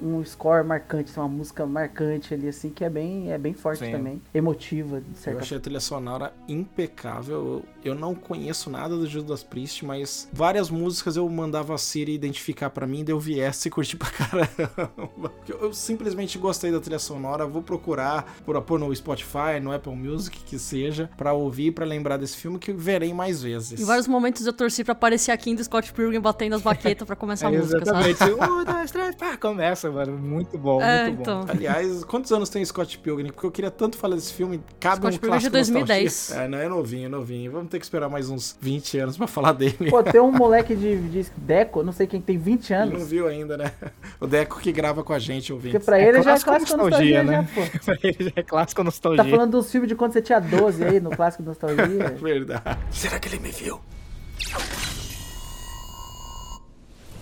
[SPEAKER 3] um, um score marcante, uma música marcante ali, assim, que é bem, é bem forte
[SPEAKER 2] Sim.
[SPEAKER 3] também. Emotiva, de
[SPEAKER 1] Eu
[SPEAKER 3] certa
[SPEAKER 1] achei a trilha sonora impecável. Eu não conheço nada do Judas Priest, mas várias músicas eu mandava a Siri identificar pra mim, daí eu viesse e curti pra caramba. Eu simplesmente gostei da trilha sonora, vou procurar por pôr no Spotify, no Apple Music, que seja, pra ouvir, pra lembrar desse filme que verei mais vezes.
[SPEAKER 4] Em vários momentos eu torci pra aparecer aqui do Scott Pilgrim batendo as baquetas pra começar a
[SPEAKER 2] É,
[SPEAKER 4] música, sabe?
[SPEAKER 2] exatamente. Um, dois, três, pá, começa, mano. Muito bom,
[SPEAKER 4] É,
[SPEAKER 2] muito bom.
[SPEAKER 4] então.
[SPEAKER 1] Aliás, quantos anos tem Scott Pilgrim? Porque eu queria tanto falar desse filme. Cabe
[SPEAKER 4] Scott
[SPEAKER 1] um
[SPEAKER 4] Pilgrim de
[SPEAKER 1] clássico
[SPEAKER 4] 2010.
[SPEAKER 1] nostalgia. É, não, é novinho, é novinho. Vamos ter que esperar mais uns 20 anos pra falar dele.
[SPEAKER 3] Pô, tem um moleque de, de Deco, não sei quem tem 20
[SPEAKER 1] Ele não
[SPEAKER 3] anos.
[SPEAKER 1] viu ainda, né? O Deco que grava com a gente, ouvindo.
[SPEAKER 3] Porque pra ele já é
[SPEAKER 2] clássico
[SPEAKER 3] clássico
[SPEAKER 2] nostalgia,
[SPEAKER 3] nostalgia,
[SPEAKER 2] né?
[SPEAKER 3] já, pô.
[SPEAKER 2] Pra ele já é clássico nostalgia.
[SPEAKER 3] Tá falando dos filmes de quando você tinha 12 aí, no clássico nostalgia.
[SPEAKER 1] Verdade.
[SPEAKER 7] Será que ele me viu?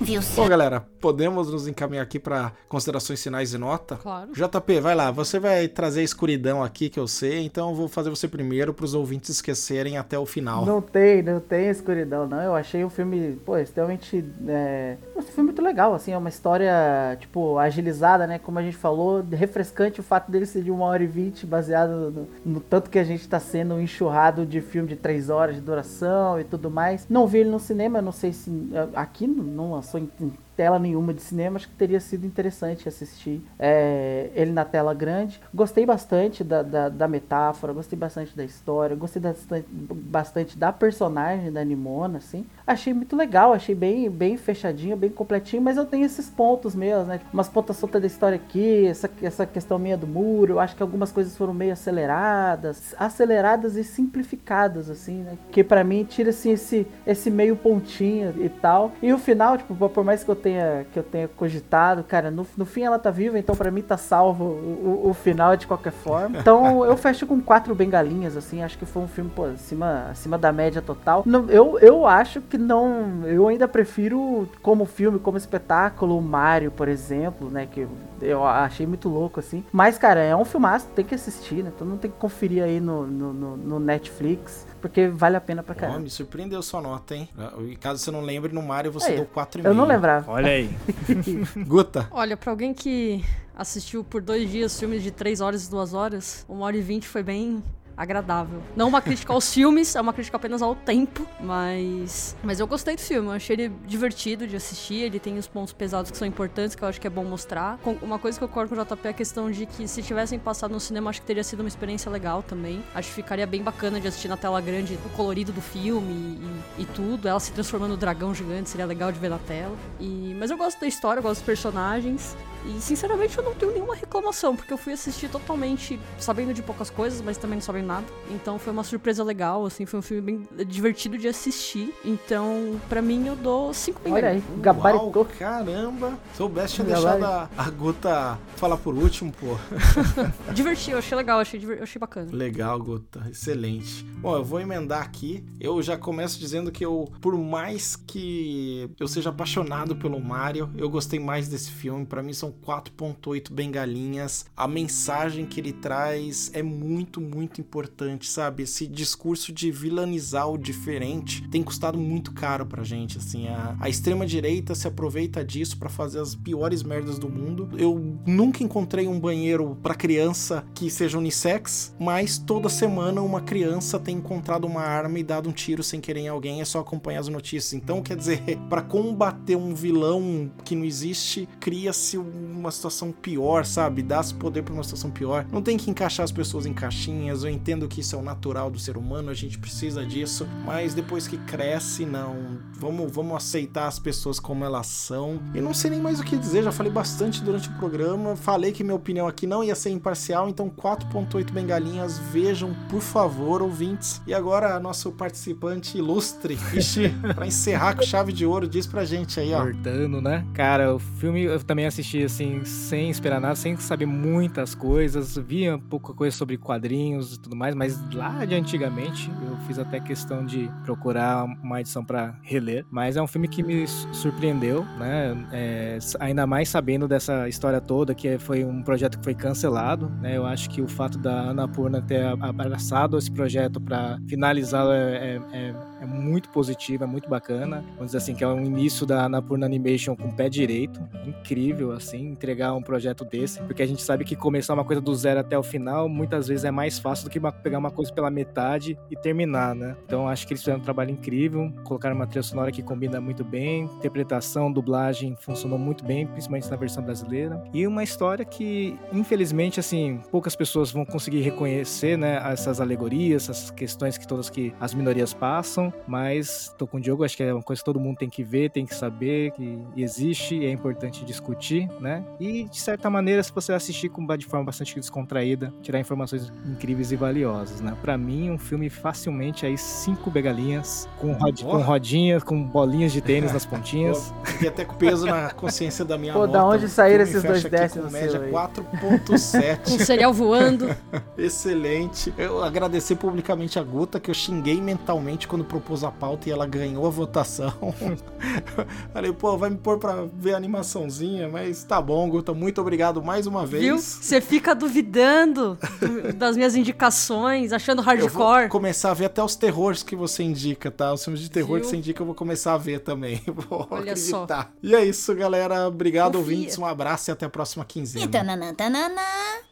[SPEAKER 5] Viu
[SPEAKER 1] Bom, galera, podemos nos encaminhar aqui pra considerações finais e nota?
[SPEAKER 4] Claro.
[SPEAKER 1] JP, vai lá. Você vai trazer a escuridão aqui, que eu sei. Então eu vou fazer você primeiro pros ouvintes esquecerem até o final.
[SPEAKER 3] Não tem, não tem escuridão, não. Eu achei um filme, pô, extremamente. É... Um filme muito legal, assim, é uma história, tipo, agilizada, né? Como a gente falou, refrescante o fato dele ser de uma hora e vinte, baseado no, no tanto que a gente tá sendo enxurrado de filme de três horas de duração e tudo mais. Não vi ele no cinema, não sei se. Aqui não lançou em, em tela nenhuma de cinema, acho que teria sido interessante assistir é, ele na tela grande. Gostei bastante da, da, da metáfora, gostei bastante da história, gostei bastante, bastante da personagem da Nimona, assim. Achei muito legal, achei bem, bem fechadinho, bem completinho, mas eu tenho esses pontos meus, né? Umas pontas soltas da história aqui, essa, essa questão meio do muro, eu acho que algumas coisas foram meio aceleradas, aceleradas e simplificadas, assim, né? Que pra mim tira assim, esse, esse meio pontinho e tal. E o final, tipo, por mais que eu tenha tenha, que eu tenha cogitado, cara, no, no fim ela tá viva, então pra mim tá salvo o, o, o final de qualquer forma. Então eu fecho com quatro bengalinhas, assim, acho que foi um filme, pô, acima, acima da média total. Não, eu, eu acho que não. Eu ainda prefiro, como filme, como espetáculo, o Mario, por exemplo, né? Que eu achei muito louco, assim. Mas, cara, é um filmaço, tem que assistir, né? Todo mundo tem que conferir aí no, no, no Netflix. Porque vale a pena pra caramba.
[SPEAKER 1] me surpreendeu sua nota, hein? E caso você não lembre, no Mario você
[SPEAKER 3] Aí,
[SPEAKER 1] deu 4,5.
[SPEAKER 3] Eu não lembrava.
[SPEAKER 2] Olha aí.
[SPEAKER 1] Guta,
[SPEAKER 4] Olha, pra alguém que assistiu por dois dias filmes de três horas e duas horas, uma hora e vinte foi bem agradável. Não uma crítica aos filmes, é uma crítica apenas ao tempo, mas mas eu gostei do filme, eu achei ele divertido de assistir, ele tem os pontos pesados que são importantes, que eu acho que é bom mostrar. Uma coisa que eu concordo com o JP é a questão de que se tivessem passado no cinema, acho que teria sido uma experiência legal também. Acho que ficaria bem bacana de assistir na tela grande o colorido do filme e, e tudo, ela se transformando no dragão gigante, seria legal de ver na tela. E mas eu gosto da história, eu gosto dos personagens. E sinceramente eu não tenho nenhuma reclamação, porque eu fui assistir totalmente sabendo de poucas coisas, mas também não sabendo nada. Então foi uma surpresa legal, assim, foi um filme bem divertido de assistir. Então, pra mim, eu dou 5
[SPEAKER 3] Olha aí, gabaritou.
[SPEAKER 1] Uau, caramba. Soubesse tinha deixado a, a Guta falar por último, pô.
[SPEAKER 4] Diverti, eu achei legal, achei, eu achei bacana.
[SPEAKER 1] Legal, Guta. Excelente. Bom, eu vou emendar aqui. Eu já começo dizendo que eu, por mais que eu seja apaixonado pelo Mario, eu gostei mais desse filme. Pra mim são 4.8 bengalinhas. A mensagem que ele traz é muito, muito importante, sabe? Esse discurso de vilanizar o diferente tem custado muito caro pra gente, assim. A, a extrema direita se aproveita disso pra fazer as piores merdas do mundo. Eu nunca encontrei um banheiro pra criança que seja unissex, mas toda semana uma criança tem encontrado uma arma e dado um tiro sem querer em alguém, é só acompanhar as notícias. Então, quer dizer, pra combater um vilão que não existe, cria-se uma situação pior, sabe? Dá-se poder pra uma situação pior. Não tem que encaixar as pessoas em caixinhas. Eu entendo que isso é o natural do ser humano, a gente precisa disso, mas depois que cresce, não. Vamos, vamos aceitar as pessoas como elas são. E não sei nem mais o que dizer, já falei bastante durante o programa. Falei que minha opinião aqui não ia ser imparcial, então 4.8 bengalinhas, vejam, por favor, ouvintes. E agora, nosso participante ilustre, Ixi, pra encerrar com chave de ouro, diz pra gente aí, ó.
[SPEAKER 2] Cortando, né? Cara, o filme eu também assisti assim, sem esperar nada, sem saber muitas coisas. Via pouca coisa sobre quadrinhos e tudo mais, mas lá de antigamente eu fiz até questão de procurar uma edição pra reler. Mas é um filme que me su- surpreendeu, né? É, ainda mais sabendo dessa história toda, que foi um projeto que foi cancelado, né? Eu acho que o fato da Annapurna ter a- abraçado esse projeto pra finalizá-lo é- é- é é muito positivo, é muito bacana. Vamos dizer assim, que é um início da Annapurna Animation com o pé direito. Incrível, assim, entregar um projeto desse. Porque a gente sabe que começar uma coisa do zero até o final, muitas vezes é mais fácil do que pegar uma coisa pela metade e terminar, né? Então acho que eles fizeram um trabalho incrível. Colocaram uma trilha sonora que combina muito bem. Interpretação, dublagem funcionou muito bem, principalmente na versão brasileira. E uma história que, infelizmente, assim, poucas pessoas vão conseguir reconhecer, né? Essas alegorias, essas questões que todas que as minorias passam. Mas tô com o Diogo, acho que é uma coisa que todo mundo tem que ver, tem que saber que existe e é importante discutir, né? E de certa maneira, se você assistir com de forma bastante descontraída, tirar informações incríveis e valiosas, né? Pra mim, um filme facilmente aí cinco begalinhas, com, rod-
[SPEAKER 1] Boa.
[SPEAKER 2] com rodinhas, com bolinhas de tênis nas pontinhas.
[SPEAKER 1] Fiquei até com peso na consciência da minha
[SPEAKER 3] Pô,
[SPEAKER 1] nota.
[SPEAKER 3] da onde saíram esses dois décimos
[SPEAKER 1] média
[SPEAKER 3] seu aí?
[SPEAKER 1] 4.7.
[SPEAKER 4] Um cereal voando.
[SPEAKER 1] Excelente. Eu agradecer publicamente a Guta, que eu xinguei mentalmente quando propôs a pauta e ela ganhou a votação. Falei, pô, vai me pôr pra ver a animaçãozinha, mas tá bom, Guta, muito obrigado mais uma vez.
[SPEAKER 4] Viu? Você fica duvidando do- das minhas indicações, achando
[SPEAKER 1] Eu vou
[SPEAKER 4] hardcore.
[SPEAKER 1] começar a ver até os terrores que você indica, tá? Os filmes de terror
[SPEAKER 4] Viu?
[SPEAKER 1] que você indica eu vou começar a ver também. Vou
[SPEAKER 4] Olha só.
[SPEAKER 1] acreditar. E é isso, galera. Obrigado,
[SPEAKER 4] Confia.
[SPEAKER 1] ouvintes. Um abraço e até a próxima quinzena.
[SPEAKER 5] E tananã, tananã,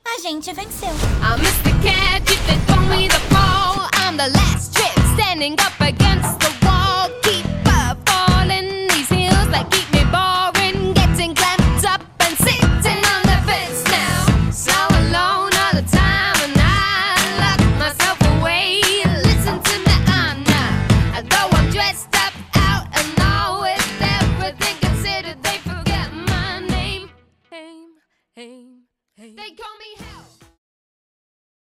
[SPEAKER 5] a gente venceu.
[SPEAKER 8] I'm Mr. Cat, if they throw me the ball, I'm the last trick, standing up against the wall. Keep up falling these heels that keep me boring, getting clamped